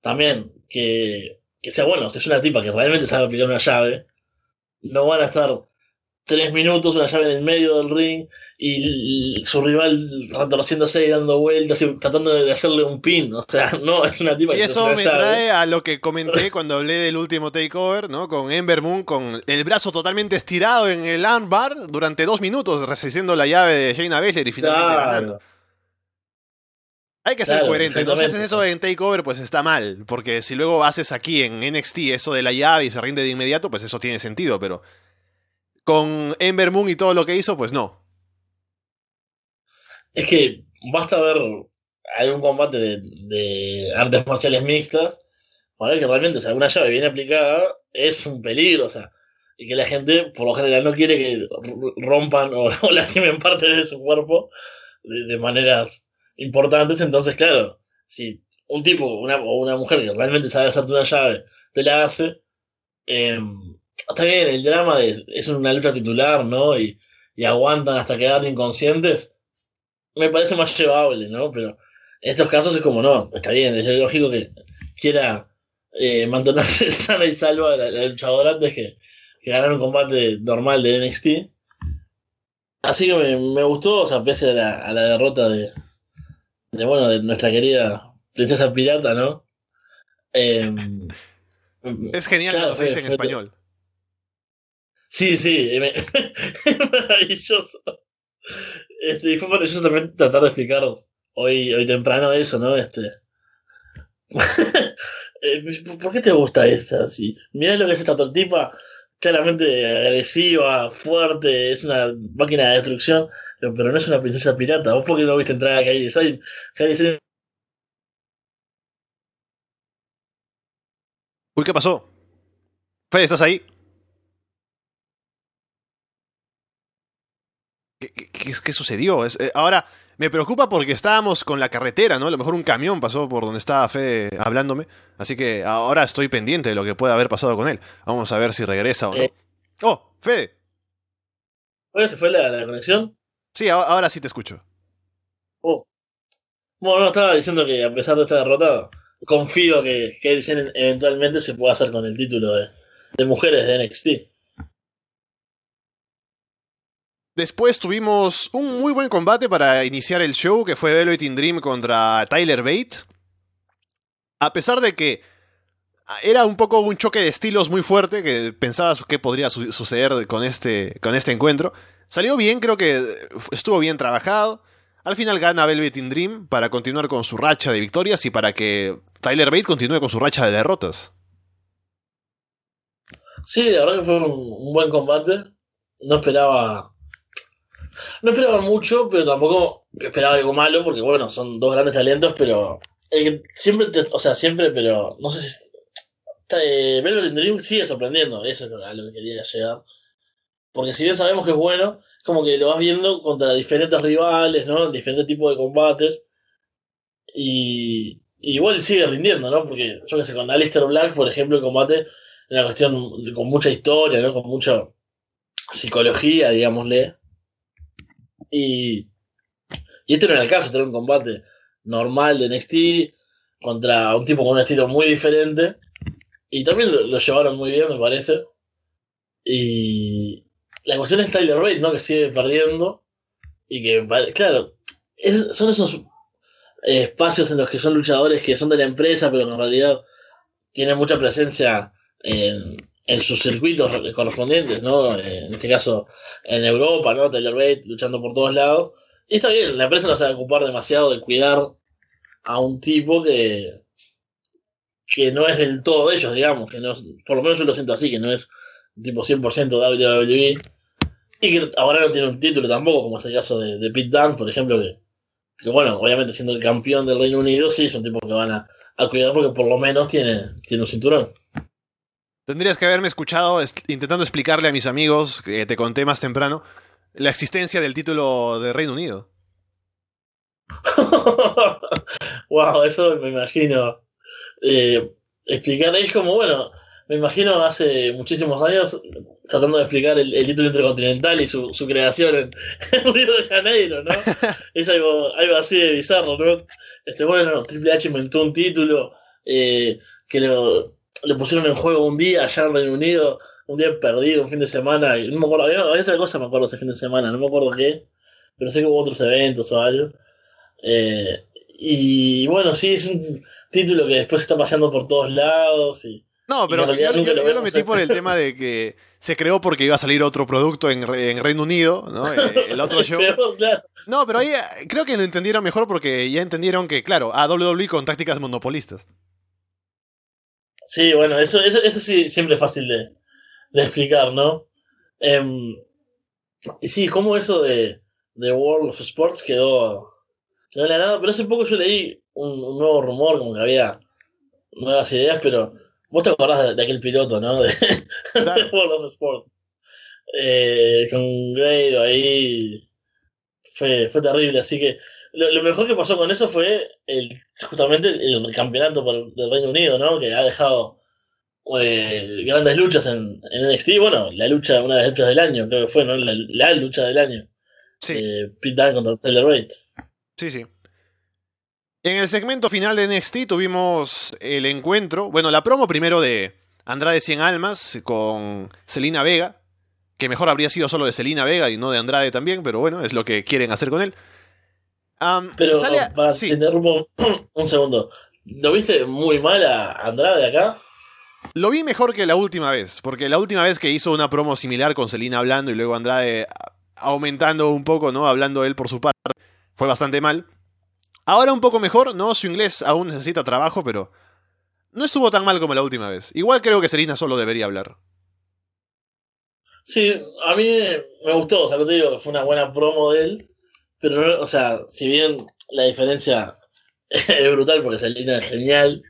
también que, que sea bueno, si es una tipa que realmente sabe aplicar una llave, no van a estar tres minutos, una llave en el medio del ring y su rival retorciéndose y dando vueltas y tratando de hacerle un pin. O sea, no, es una tipa y eso me trae a lo que comenté cuando hablé del último takeover, ¿no? Con Ember Moon, con el brazo totalmente estirado en el armbar durante dos minutos, resistiendo la llave de Shayna Baszler y finalmente ganando. Hay que ser coherente. No haces eso en Takeover, pues está mal. Porque si luego haces aquí en NXT eso de la llave y se rinde de inmediato, pues eso tiene sentido. Pero con Ember Moon y todo lo que hizo, pues no. Es que basta ver algún combate de, artes marciales mixtas para ver que realmente, si alguna llave bien aplicada, es un peligro. O sea, y que la gente, por lo general, no quiere que rompan o, o lastimen parte de su cuerpo de maneras importantes, entonces, claro, si un tipo una, o una mujer que realmente sabe hacerte una llave te la hace, em, está bien, el drama de, es una lucha titular, ¿no? Y, aguantan hasta quedar inconscientes, me parece más llevable, ¿no? Pero en estos casos es como, no, está bien, es lógico que quiera eh, mantenerse sana y salva la, la luchadora antes que, que ganar un combate normal de NXT. Así que me, gustó, o sea, pese a la derrota de, de, bueno, de nuestra querida princesa pirata, ¿no? Em, es genial claro, lo en español. Sí, sí, es maravilloso. Este, y fue maravilloso también tratar de explicar hoy, hoy temprano eso, ¿no? Este. Eh, ¿Por qué te gusta esta? Sí. Mirá lo que es esta tortipa, claramente agresiva, fuerte, es una máquina de destrucción pero no es una princesa pirata. ¿Vos por qué no viste entrar a Kairi Sane? Kairi Uy, ¿qué pasó? Fede, ¿estás ahí? ¿Qué, sucedió? Eh, ahora, me preocupa porque estábamos con la carretera, ¿no? A lo mejor un camión pasó por donde estaba Fede hablándome. Así que ahora estoy pendiente de lo que pueda haber pasado con él. Vamos a ver si regresa o no. Eh. ¡Oh, Fede! Oye, ¿se fue la conexión? Sí, ahora sí te escucho. Oh. Bueno, estaba diciendo que a pesar de esta derrota, confío que, que eventualmente se pueda hacer con el título de, de mujeres de NXT. Después tuvimos un muy buen combate para iniciar el show, que fue Velvet in Dream contra Tyler Bate. A pesar de que era un poco un choque de estilos muy fuerte, que pensabas que podría suceder con este, con este encuentro, Salió bien, creo que estuvo bien trabajado. Al final gana Velvet in Dream para continuar con su racha de victorias y para que Tyler Bate continúe con su racha de derrotas. Sí, la verdad que fue un, buen combate. No esperaba. No esperaba mucho, pero tampoco esperaba algo malo, porque bueno, son dos grandes talentos, pero. Eh, siempre, o sea, siempre, pero. No sé si. Eh, Velvet in Dream sigue sorprendiendo, eso es a lo que quería llegar. Porque si bien sabemos que es bueno, es como que lo vas viendo contra diferentes rivales, ¿no? Diferentes tipos de combates. Y, igual sigue rindiendo, ¿no? Porque yo que sé, con Alistair Black, por ejemplo, el combate es una cuestión con mucha historia, ¿no? Con mucha psicología, digámosle. Y, y este no era el caso, este era un combate normal de NXT contra un tipo con un estilo muy diferente. Y también lo llevaron muy bien, me parece. Y, la cuestión es Tyler Bate, ¿no? Que sigue perdiendo. Y que, claro, son esos espacios en los que son luchadores que son de la empresa, pero en realidad tienen mucha presencia en, sus circuitos correspondientes, ¿no? En este caso, en Europa, ¿no? Tyler Bate luchando por todos lados. Y está bien, la empresa no se va a ocupar demasiado de cuidar a un tipo que, que no es del todo de ellos, digamos, que no por lo menos yo lo siento así, que no es tipo 100% WWE. Y que ahora no tiene un título tampoco, como es el caso de, de Pete Dunne, por ejemplo, que, que, bueno, obviamente siendo el campeón del Reino Unido, sí es un tipo que van a, a cuidar porque por lo menos tiene, tiene un cinturón. Tendrías que haberme escuchado intentando explicarle a mis amigos, que te conté más temprano, la existencia del título de Reino Unido. wow, eso me imagino. Eh, explicar es como, bueno, me imagino hace muchísimos años tratando de explicar el, título intercontinental y su, su creación en, Río de Janeiro, ¿no? es algo, algo así de bizarro, ¿no? Este, bueno, Triple H inventó un título eh, que lo, le pusieron en juego un día allá en Reino Unido, un día perdido, un fin de semana, y no me acuerdo, había, otra cosa me acuerdo ese fin de semana, no me acuerdo qué, pero sé que hubo otros eventos o algo. Eh, y bueno, sí, es un título que después está paseando por todos lados y no, pero yo, lo, metí por el tema de que se creó porque iba a salir otro producto en, Reino Unido, ¿no? Eh, el otro show. No, pero ahí eh, creo que lo entendieron mejor porque ya entendieron que, claro, a WWE con tácticas monopolistas. Sí, bueno, eso, eso, eso sí siempre es fácil de, explicar, ¿no? Y sí, como eso de, de World of Sports quedó, quedó en la nada, pero hace poco yo leí un nuevo rumor, como que había nuevas ideas, pero Vos te acordás de, aquel piloto, ¿no? De, World of Sport. Eh, con Grado ahí. Fue, fue terrible, así que lo, mejor que pasó con eso fue el, justamente el, campeonato del Reino Unido, ¿no? Que ha dejado eh, grandes luchas en, en, NXT. Bueno, la lucha, una de las luchas del año, creo que fue, ¿no? La, lucha del año. Sí. Eh, Pete Dunne contra Taylor Rate. Sí, sí. En el segmento final de NXT tuvimos el encuentro, bueno, la promo primero de Andrade 100 Almas con Selina Vega, que mejor habría sido solo de Selina Vega y no de Andrade también, pero bueno, es lo que quieren hacer con él. pero para sí. un segundo, ¿lo viste muy mal a Andrade acá? Lo vi mejor que la última vez, porque la última vez que hizo una promo similar con Selina hablando y luego Andrade aumentando un poco, ¿no? Hablando él por su parte, fue bastante mal. Ahora un poco mejor, ¿no? Su inglés aún necesita trabajo, pero no estuvo tan mal como la última vez. Igual creo que Selina solo debería hablar. Sí, a mí me gustó, o sea, no te digo fue una buena promo de él, pero, o sea, si bien la diferencia es brutal porque Selina es genial,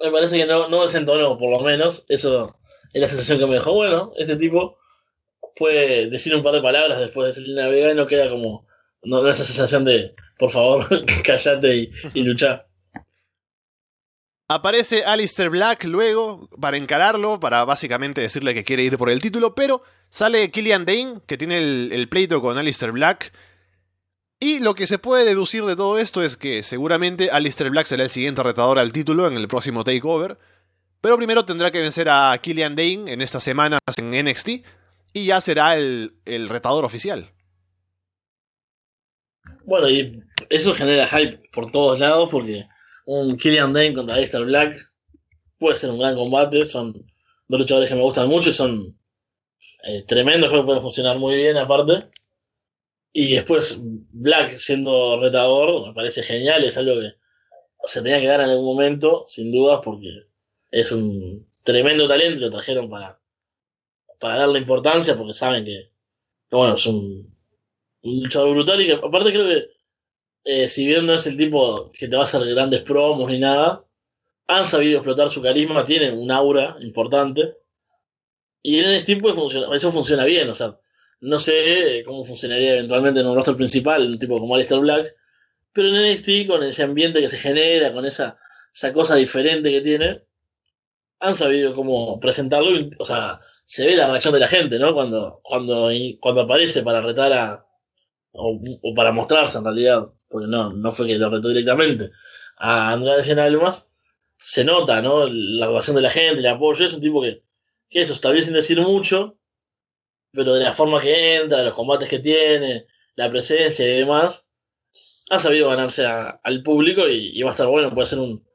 me parece que no, no desentonó, por lo menos, eso es la sensación que me dejó. Bueno, este tipo puede decir un par de palabras después de Selina Vega y no queda como, no da esa sensación de por favor, cállate y, y. Aparece Alistair Black luego para encararlo, para básicamente decirle que quiere ir por el título, pero sale Killian Dane, que tiene el, pleito con Alistair Black. Y lo que se puede deducir de todo esto es que seguramente Alistair Black será el siguiente retador al título en el próximo Takeover. Pero primero tendrá que vencer a Killian Dane en estas semanas en NXT y ya será el, el retador oficial. Bueno, y eso genera hype por todos lados porque un Killian Dane contra Alistair Black puede ser un gran combate. Son dos luchadores que me gustan mucho y son eh, tremendos, creo que pueden funcionar muy bien aparte. Y después Black siendo retador me parece genial, es algo que se tenía que dar en algún momento, sin dudas, porque es un tremendo talento y lo trajeron para, para darle importancia porque saben que bueno, es un un luchador brutal y que aparte creo que eh, si bien no es el tipo que te va a hacer grandes promos ni nada, han sabido explotar su carisma, tienen un aura importante. Y en NXT pues funciona, eso funciona bien, o sea, no sé cómo funcionaría eventualmente en un roster principal, un tipo como Alistair Black, pero en NXT con ese ambiente que se genera, con esa, esa cosa diferente que tiene, han sabido cómo presentarlo, o sea, se ve la reacción de la gente, ¿no? Cuando, cuando, cuando aparece para retar a, o, para mostrarse en realidad, porque no, no fue que lo retó directamente, a Andrés en Almas, se nota, ¿no? La relación de la gente, el apoyo, es un tipo que, que eso está bien sin decir mucho, pero de la forma que entra, los combates que tiene, la presencia y demás, ha sabido ganarse al público y, va a estar bueno, puede ser un,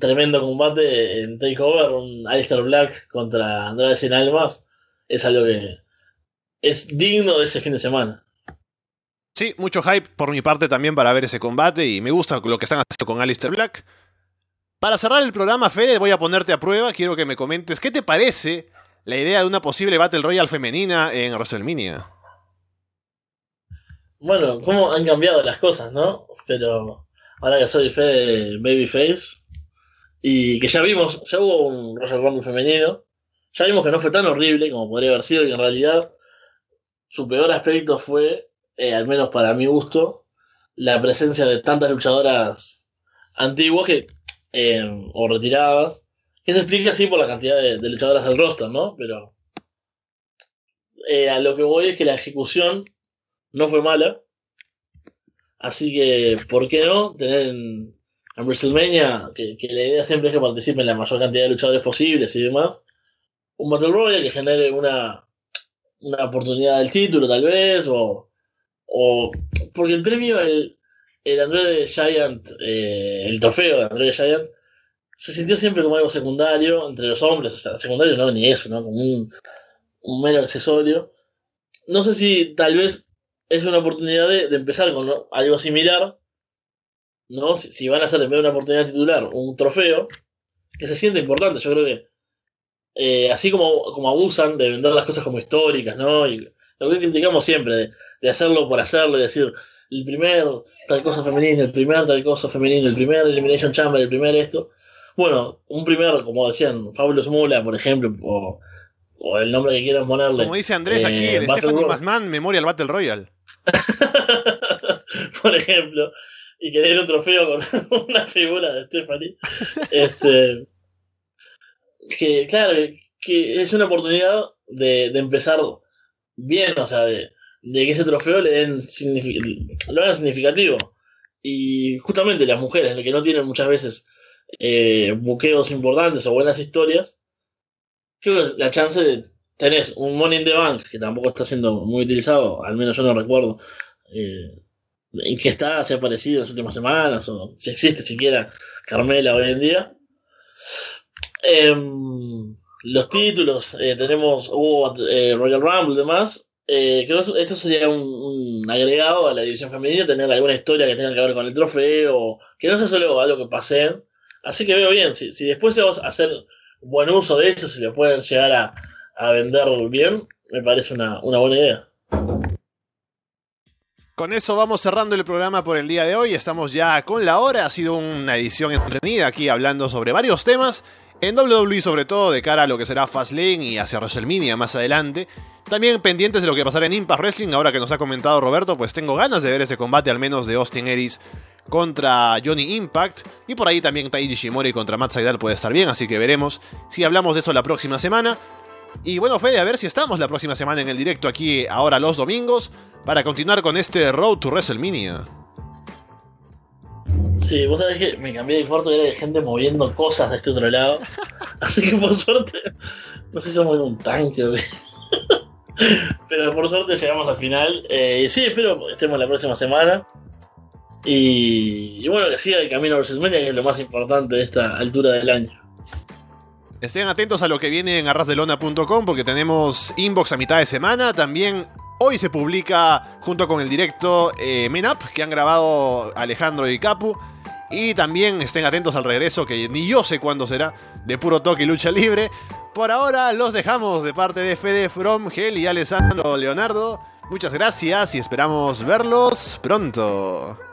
tremendo combate en Takeover, un Alistair Black contra Andrade Sin Almas, es algo que es digno de ese fin de semana. Sí, mucho hype por mi parte también para ver ese combate y me gusta lo que están haciendo con Alistair Black. Para cerrar el programa, Fede, voy a ponerte a prueba. Quiero que me comentes qué te parece la idea de una posible Battle Royale femenina en WrestleMania. Bueno, cómo han cambiado las cosas, ¿no? Pero ahora que soy Fede Babyface y que ya vimos, ya hubo un Rumble femenino, ya vimos que no fue tan horrible como podría haber sido y que en realidad su peor aspecto fue, eh, al menos para mi gusto, la presencia de tantas luchadoras antiguas que, eh, o retiradas, que se explica así por la cantidad de, luchadoras del roster, ¿no? Pero eh, a lo que voy es que la ejecución no fue mala. Así que, ¿por qué no tener en, en WrestleMania, que, que, la idea siempre es que participen la mayor cantidad de luchadores posibles y demás, un Battle Royale que genere una, una oportunidad del título, tal vez, o, o porque el premio, el, el André Giant, eh, el trofeo de André Giant, se sintió siempre como algo secundario entre los hombres, o sea, secundario no, ni eso, ¿no? Como un, un mero accesorio. No sé si tal vez es una oportunidad de, de empezar con algo similar, ¿no? Si, van a hacer en vez de una oportunidad titular un trofeo, que se siente importante, yo creo que eh, así como, como abusan de vender las cosas como históricas, ¿no? Lo que criticamos siempre, de, de hacerlo por hacerlo y decir, el primer tal cosa femenino, el primer tal cosa femenino, el primer Elimination Chamber, el primer esto. Bueno, un primer, como decían, Fabulous Mula, por ejemplo, o, o el nombre que quieran ponerle. Como dice Andrés eh, aquí, el Stephanie McMahon Memorial Battle Royale. por ejemplo, y que den un trofeo con una figura de Stephanie. este, que, claro, que es una oportunidad de, de empezar bien, o sea, de, que ese trofeo le den lo hagan significativo. Y justamente las mujeres, que no tienen muchas veces eh, buqueos importantes o buenas historias, creo que la chance de tenés un Money in the Bank, que tampoco está siendo muy utilizado, al menos yo no recuerdo eh, en qué está, si ha aparecido en las últimas semanas, o si existe siquiera Carmela hoy en día. Eh, los títulos, eh, tenemos eh, Royal Rumble y demás. Eh, creo que esto sería un, agregado a la división femenina, tener alguna historia que tenga que ver con el trofeo, que no sea solo algo que pase. Así que veo bien, si, si después se va a hacer buen uso de eso, si le pueden llegar a, a vender bien, me parece una, una buena idea. Con eso vamos cerrando el programa por el día de hoy. Estamos ya con la hora. Ha sido una edición entretenida aquí hablando sobre varios temas. En WWE sobre todo de cara a lo que será Fastlane y hacia WrestleMania más adelante. También pendientes de lo que pasará en Impact Wrestling, ahora que nos ha comentado Roberto, pues tengo ganas de ver ese combate al menos de Austin Aries contra Johnny Impact. Y por ahí también Taiji Shimori contra Matt Seidel puede estar bien, así que veremos si hablamos de eso la próxima semana. Y bueno, Fede, a ver si estamos la próxima semana en el directo aquí ahora los domingos para continuar con este Road to WrestleMania. Sí, vos sabés que me cambié de cuarto y era gente moviendo cosas de este otro lado. Así que por suerte, no sé si somos un tanque o Pero por suerte llegamos al final. Eh, sí, espero estemos la próxima semana. Y, y, bueno, que siga el camino a WrestleMania, que es lo más importante de esta altura del año. Estén atentos a lo que viene en arrasdelona.com porque tenemos inbox a mitad de semana. También hoy se publica junto con el directo eh, que han grabado Alejandro y Capu. Y también estén atentos al regreso, que ni yo sé cuándo será, de puro toque y lucha libre. Por ahora los dejamos de parte de Fede From, Gel y Alessandro Leonardo. Muchas gracias y esperamos verlos pronto.